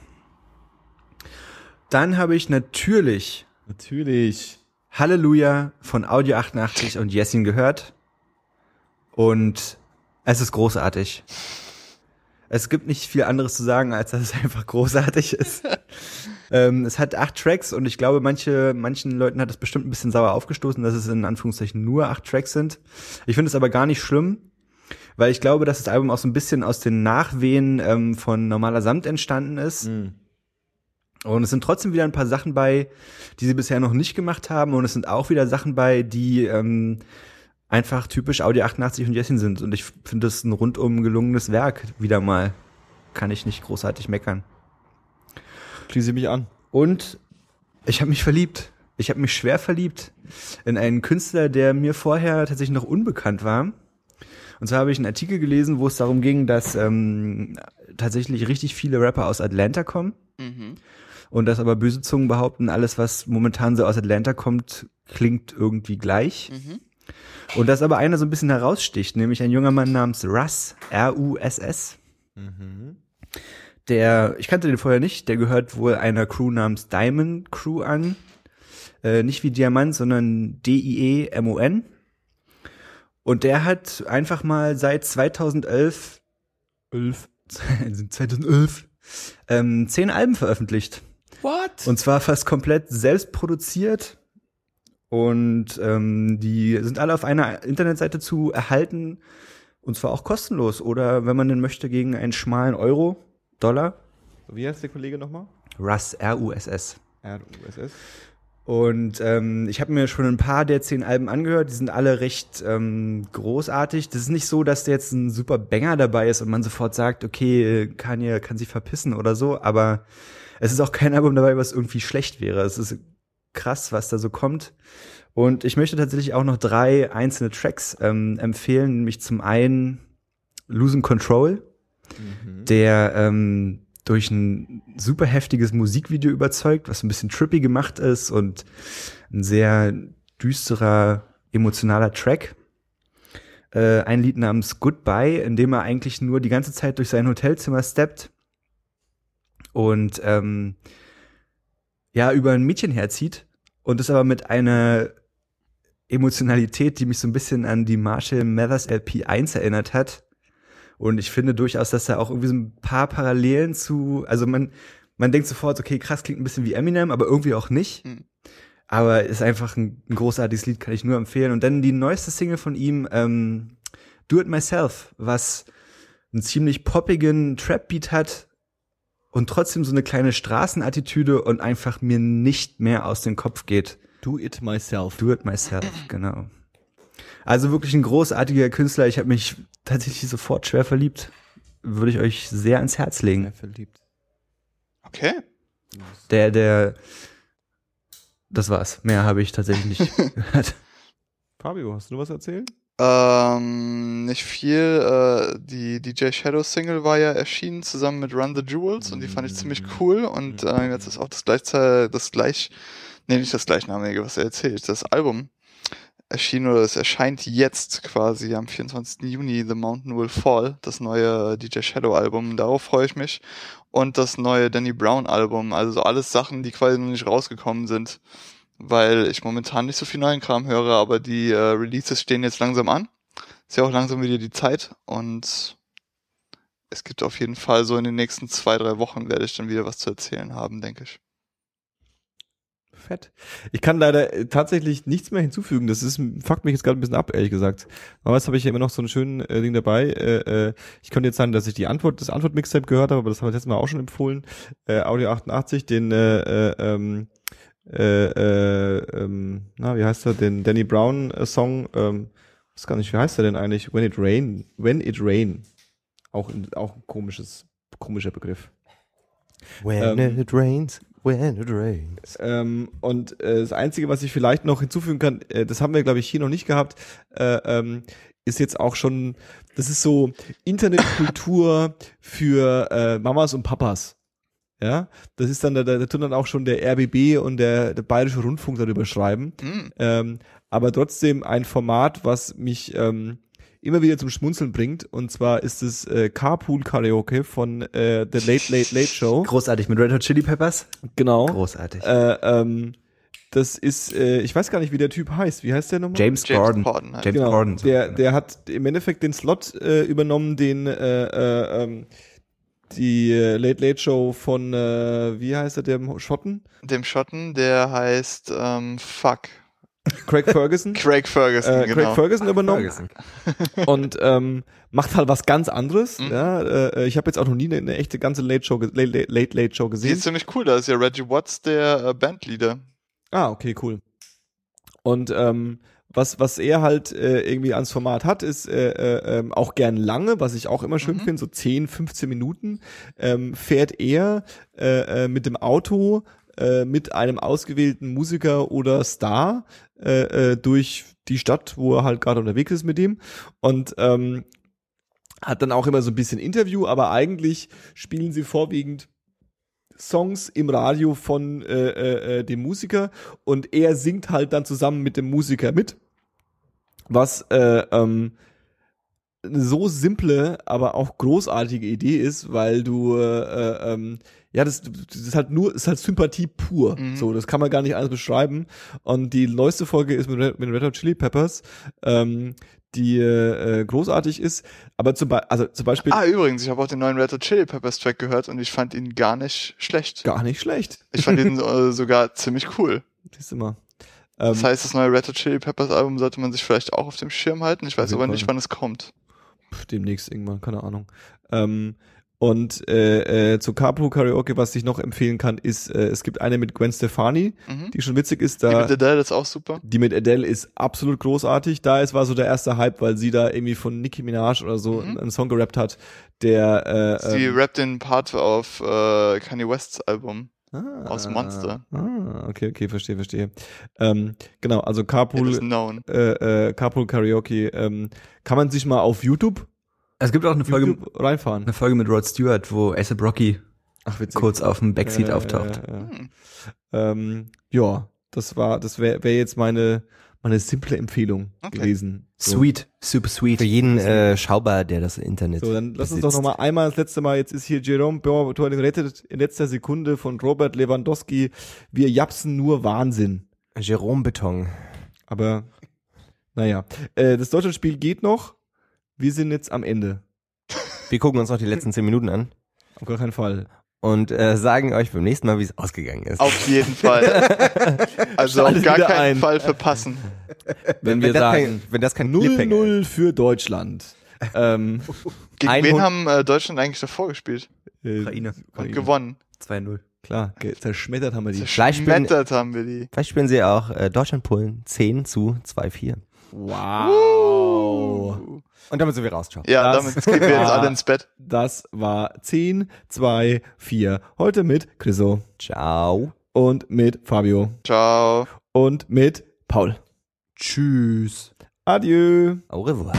Dann habe ich natürlich Natürlich. Halleluja von Audio 88 und Jessin gehört. Und es ist großartig. Es gibt nicht viel anderes zu sagen, als dass es einfach großartig ist. ähm, es hat acht Tracks und ich glaube, manche, manchen Leuten hat es bestimmt ein bisschen sauer aufgestoßen, dass es in Anführungszeichen nur acht Tracks sind. Ich finde es aber gar nicht schlimm, weil ich glaube, dass das Album auch so ein bisschen aus den Nachwehen ähm, von Normaler Samt entstanden ist. Und es sind trotzdem wieder ein paar Sachen bei, die sie bisher noch nicht gemacht haben. Und es sind auch wieder Sachen bei, die ähm, einfach typisch Audi 88 und Jessin sind. Und ich finde es ein rundum gelungenes Werk wieder mal. Kann ich nicht großartig meckern. Schließe mich an. Und ich habe mich verliebt. Ich habe mich schwer verliebt in einen Künstler, der mir vorher tatsächlich noch unbekannt war. Und zwar habe ich einen Artikel gelesen, wo es darum ging, dass ähm, tatsächlich richtig viele Rapper aus Atlanta kommen. Mhm. Und dass aber böse Zungen behaupten, alles, was momentan so aus Atlanta kommt, klingt irgendwie gleich. Mhm. Und dass aber einer so ein bisschen heraussticht, nämlich ein junger Mann namens Russ, R-U-S-S. Der, ich kannte den vorher nicht, der gehört wohl einer Crew namens Diamond Crew an. Äh, nicht wie Diamant, sondern D-I-E-M-O-N. Und der hat einfach mal seit 2011, 11, 2011, ähm, zehn Alben veröffentlicht. What? Und zwar fast komplett selbst produziert. Und ähm, die sind alle auf einer Internetseite zu erhalten. Und zwar auch kostenlos. Oder wenn man denn möchte, gegen einen schmalen Euro, Dollar. Wie heißt der Kollege nochmal? Russ, R-U-S-S. R-U-S-S. Und ähm, ich habe mir schon ein paar der zehn Alben angehört. Die sind alle recht ähm, großartig. Das ist nicht so, dass da jetzt ein super Banger dabei ist und man sofort sagt, okay, Kanye kann sich verpissen oder so. Aber es ist auch kein Album dabei, was irgendwie schlecht wäre. Es ist krass, was da so kommt. Und ich möchte tatsächlich auch noch drei einzelne Tracks ähm, empfehlen. Nämlich zum einen Losing Control, der ähm, durch ein super heftiges Musikvideo überzeugt, was ein bisschen trippy gemacht ist und ein sehr düsterer, emotionaler Track. Äh, ein Lied namens Goodbye, in dem er eigentlich nur die ganze Zeit durch sein Hotelzimmer steppt und ähm, ja, über ein Mädchen herzieht und es aber mit einer Emotionalität, die mich so ein bisschen an die Marshall Mathers LP 1 erinnert hat. Und ich finde durchaus, dass da auch irgendwie so ein paar Parallelen zu, also man, man denkt sofort, okay, krass, klingt ein bisschen wie Eminem, aber irgendwie auch nicht. Hm. Aber ist einfach ein, ein großartiges Lied, kann ich nur empfehlen. Und dann die neueste Single von ihm, ähm, Do It Myself, was einen ziemlich poppigen Trap-Beat hat und trotzdem so eine kleine Straßenattitüde und einfach mir nicht mehr aus dem Kopf geht. Do it myself. Do It Myself, genau. Also wirklich ein großartiger Künstler. Ich habe mich tatsächlich sofort schwer verliebt. Würde ich euch sehr ans Herz legen. Sehr verliebt. Okay. Der, der, das war's. Mehr habe ich tatsächlich nicht gehört. Fabio, hast du was erzählen? Ähm, nicht viel. Äh, die DJ Shadow Single war ja erschienen zusammen mit Run the Jewels und die fand ich ziemlich cool. Und äh, jetzt ist auch das gleichzeitig das gleich, nee, nicht das gleichnamige, was er erzählt, das Album erschienen oder es erscheint jetzt quasi am 24. Juni The Mountain Will Fall, das neue DJ Shadow Album. Darauf freue ich mich. Und das neue Danny Brown Album. Also so alles Sachen, die quasi noch nicht rausgekommen sind weil ich momentan nicht so viel neuen Kram höre, aber die äh, Releases stehen jetzt langsam an. Ist ja auch langsam wieder die Zeit und es gibt auf jeden Fall so in den nächsten zwei, drei Wochen werde ich dann wieder was zu erzählen haben, denke ich. Fett. Ich kann leider äh, tatsächlich nichts mehr hinzufügen. Das ist fuckt mich jetzt gerade ein bisschen ab, ehrlich gesagt. Aber jetzt habe ich ja immer noch so ein schönes äh, Ding dabei. Äh, äh, ich könnte jetzt sagen, dass ich die Antwort, das Antwort-Mixtape gehört habe, aber das haben wir letztes Mal auch schon empfohlen. Äh, Audio 88, den äh, äh, ähm, äh, äh, ähm, na, wie heißt er, den Danny Brown äh, Song, ähm, weiß gar nicht, wie heißt er denn eigentlich? When It Rain, When It Rain. Auch, auch ein komisches, komischer Begriff. When Ähm, it rains, when it rains. Ähm, und äh, das Einzige, was ich vielleicht noch hinzufügen kann, äh, das haben wir, glaube ich, hier noch nicht gehabt, äh, ähm, ist jetzt auch schon, das ist so Internetkultur für äh, Mamas und Papas. Ja, das ist dann, da, da tun dann auch schon der RBB und der, der Bayerische Rundfunk darüber schreiben. Hm. Ähm, aber trotzdem ein Format, was mich ähm, immer wieder zum Schmunzeln bringt. Und zwar ist es äh, Carpool Karaoke von äh, The Late Late Late Show. Großartig mit Red Hot Chili Peppers. Genau. Großartig. Äh, ähm, das ist, äh, ich weiß gar nicht, wie der Typ heißt. Wie heißt der nochmal? James, James Corden. Corden halt. James Genau, Corden. so. der, der hat im Endeffekt den Slot äh, übernommen, den äh, äh, ähm, die äh, Late Late Show von, äh, wie heißt er, dem Schotten? Dem Schotten, der heißt ähm, Fuck. Craig Ferguson. Craig Ferguson, äh, genau. Craig Ferguson übernommen Ferguson. und ähm, macht halt was ganz anderes. Mhm. Ja, äh, ich habe jetzt auch noch nie eine, eine echte ganze Late Show, Late, Late, Late, Late Show Die gesehen. ist ziemlich cool, da ist ja Reggie Watts der äh, Bandleader. Ah, okay, cool. Und ähm, was, was er halt äh, irgendwie ans Format hat, ist äh, äh, ähm, auch gern lange, was ich auch immer schön Mhm. finde, so 10, 15 Minuten, ähm, fährt er äh, äh, mit dem Auto äh, mit einem ausgewählten Musiker oder Star äh, äh, durch die Stadt, wo er halt gerade unterwegs ist mit dem. Und ähm, hat dann auch immer so ein bisschen Interview, aber eigentlich spielen sie vorwiegend Songs im Radio von äh, äh, äh, dem Musiker und er singt halt dann zusammen mit dem Musiker mit. Was äh, ähm, eine so simple, aber auch großartige Idee ist, weil du äh, ähm, ja, das, das ist halt nur, ist halt Sympathie pur. Mhm. So, das kann man gar nicht alles beschreiben. Und die neueste Folge ist mit, Red- mit Red Hot Chili Peppers, ähm, die äh, großartig ist. Aber zum, Be also zum Beispiel Ah, übrigens, ich habe auch den neuen Red Hot Chili Peppers Track gehört und ich fand ihn gar nicht schlecht. gar nicht schlecht. Ich fand ihn äh, sogar ziemlich cool. Siehst du mal. Ähm, Das heißt, das neue Red Hot Chili Peppers Album sollte man sich vielleicht auch auf dem Schirm halten. Ich weiß aber nicht, wann es kommt. pf, demnächst irgendwann, keine Ahnung. Ähm, und äh, äh, zu Carpool Karaoke, was ich noch empfehlen kann, ist, äh, es gibt eine mit Gwen Stefani, Mhm. die schon witzig ist. Die Da, mit Adele ist auch super. die mit Adele ist absolut großartig. Da ist war so der erste Hype, weil sie da irgendwie von Nicki Minaj oder so Mhm. einen Song gerappt hat, der äh, Sie ähm, rappt den Part auf äh, Kanye Wests Album. Ah, aus Monster. Ah, okay, okay, verstehe, verstehe. Ähm, genau, also Carpool, äh, äh, Carpool Karaoke ähm, kann man sich mal auf YouTube, Es gibt auch eine Folge, YouTube reinfahren. eine Folge mit Rod Stewart, wo ASAP Rocky Ach, kurz auf dem Backseat Äh, auftaucht. äh, äh. Hm. Ähm, ja, das war, das wäre wär jetzt meine, meine simple Empfehlung Okay. gewesen. So. Sweet, super sweet. Für jeden äh, Schaubar, der das Internet So, dann lass uns doch noch mal einmal das letzte Mal, jetzt ist hier Jerome Boateng rettet in letzter Sekunde von Robert Lewandowski. Wir japsen nur Wahnsinn. Jerome Beton. Aber Naja, äh, das Deutschlandspiel geht noch. Wir sind jetzt am Ende. Wir gucken uns noch die letzten zehn Minuten an Auf gar keinen Fall. Und äh, sagen euch beim nächsten Mal, wie es ausgegangen ist. Auf jeden Fall. Also auf gar keinen ein. Fall verpassen. Wenn wir das sagen kein, wenn das kein Cliffhanger 0-0 für Deutschland. ähm, Gegen 100 wen haben äh, Deutschland eigentlich davor gespielt? äh, Ukraine. Und gewonnen. 2-0. Klar, zerschmettert haben wir die. Vielleicht spielen, Zerschmettert haben wir die. vielleicht spielen sie auch äh, Deutschland-Polen 10 zu 2-4. Wow. Und damit sind wir raus. Ciao. Ja, Das damit gehen wir jetzt war- alle ins Bett. Das war 10, 2, 4. Heute mit Chriso Ciao. und mit Fabio Ciao. und mit Paul. Tschüss. Adieu. Au revoir.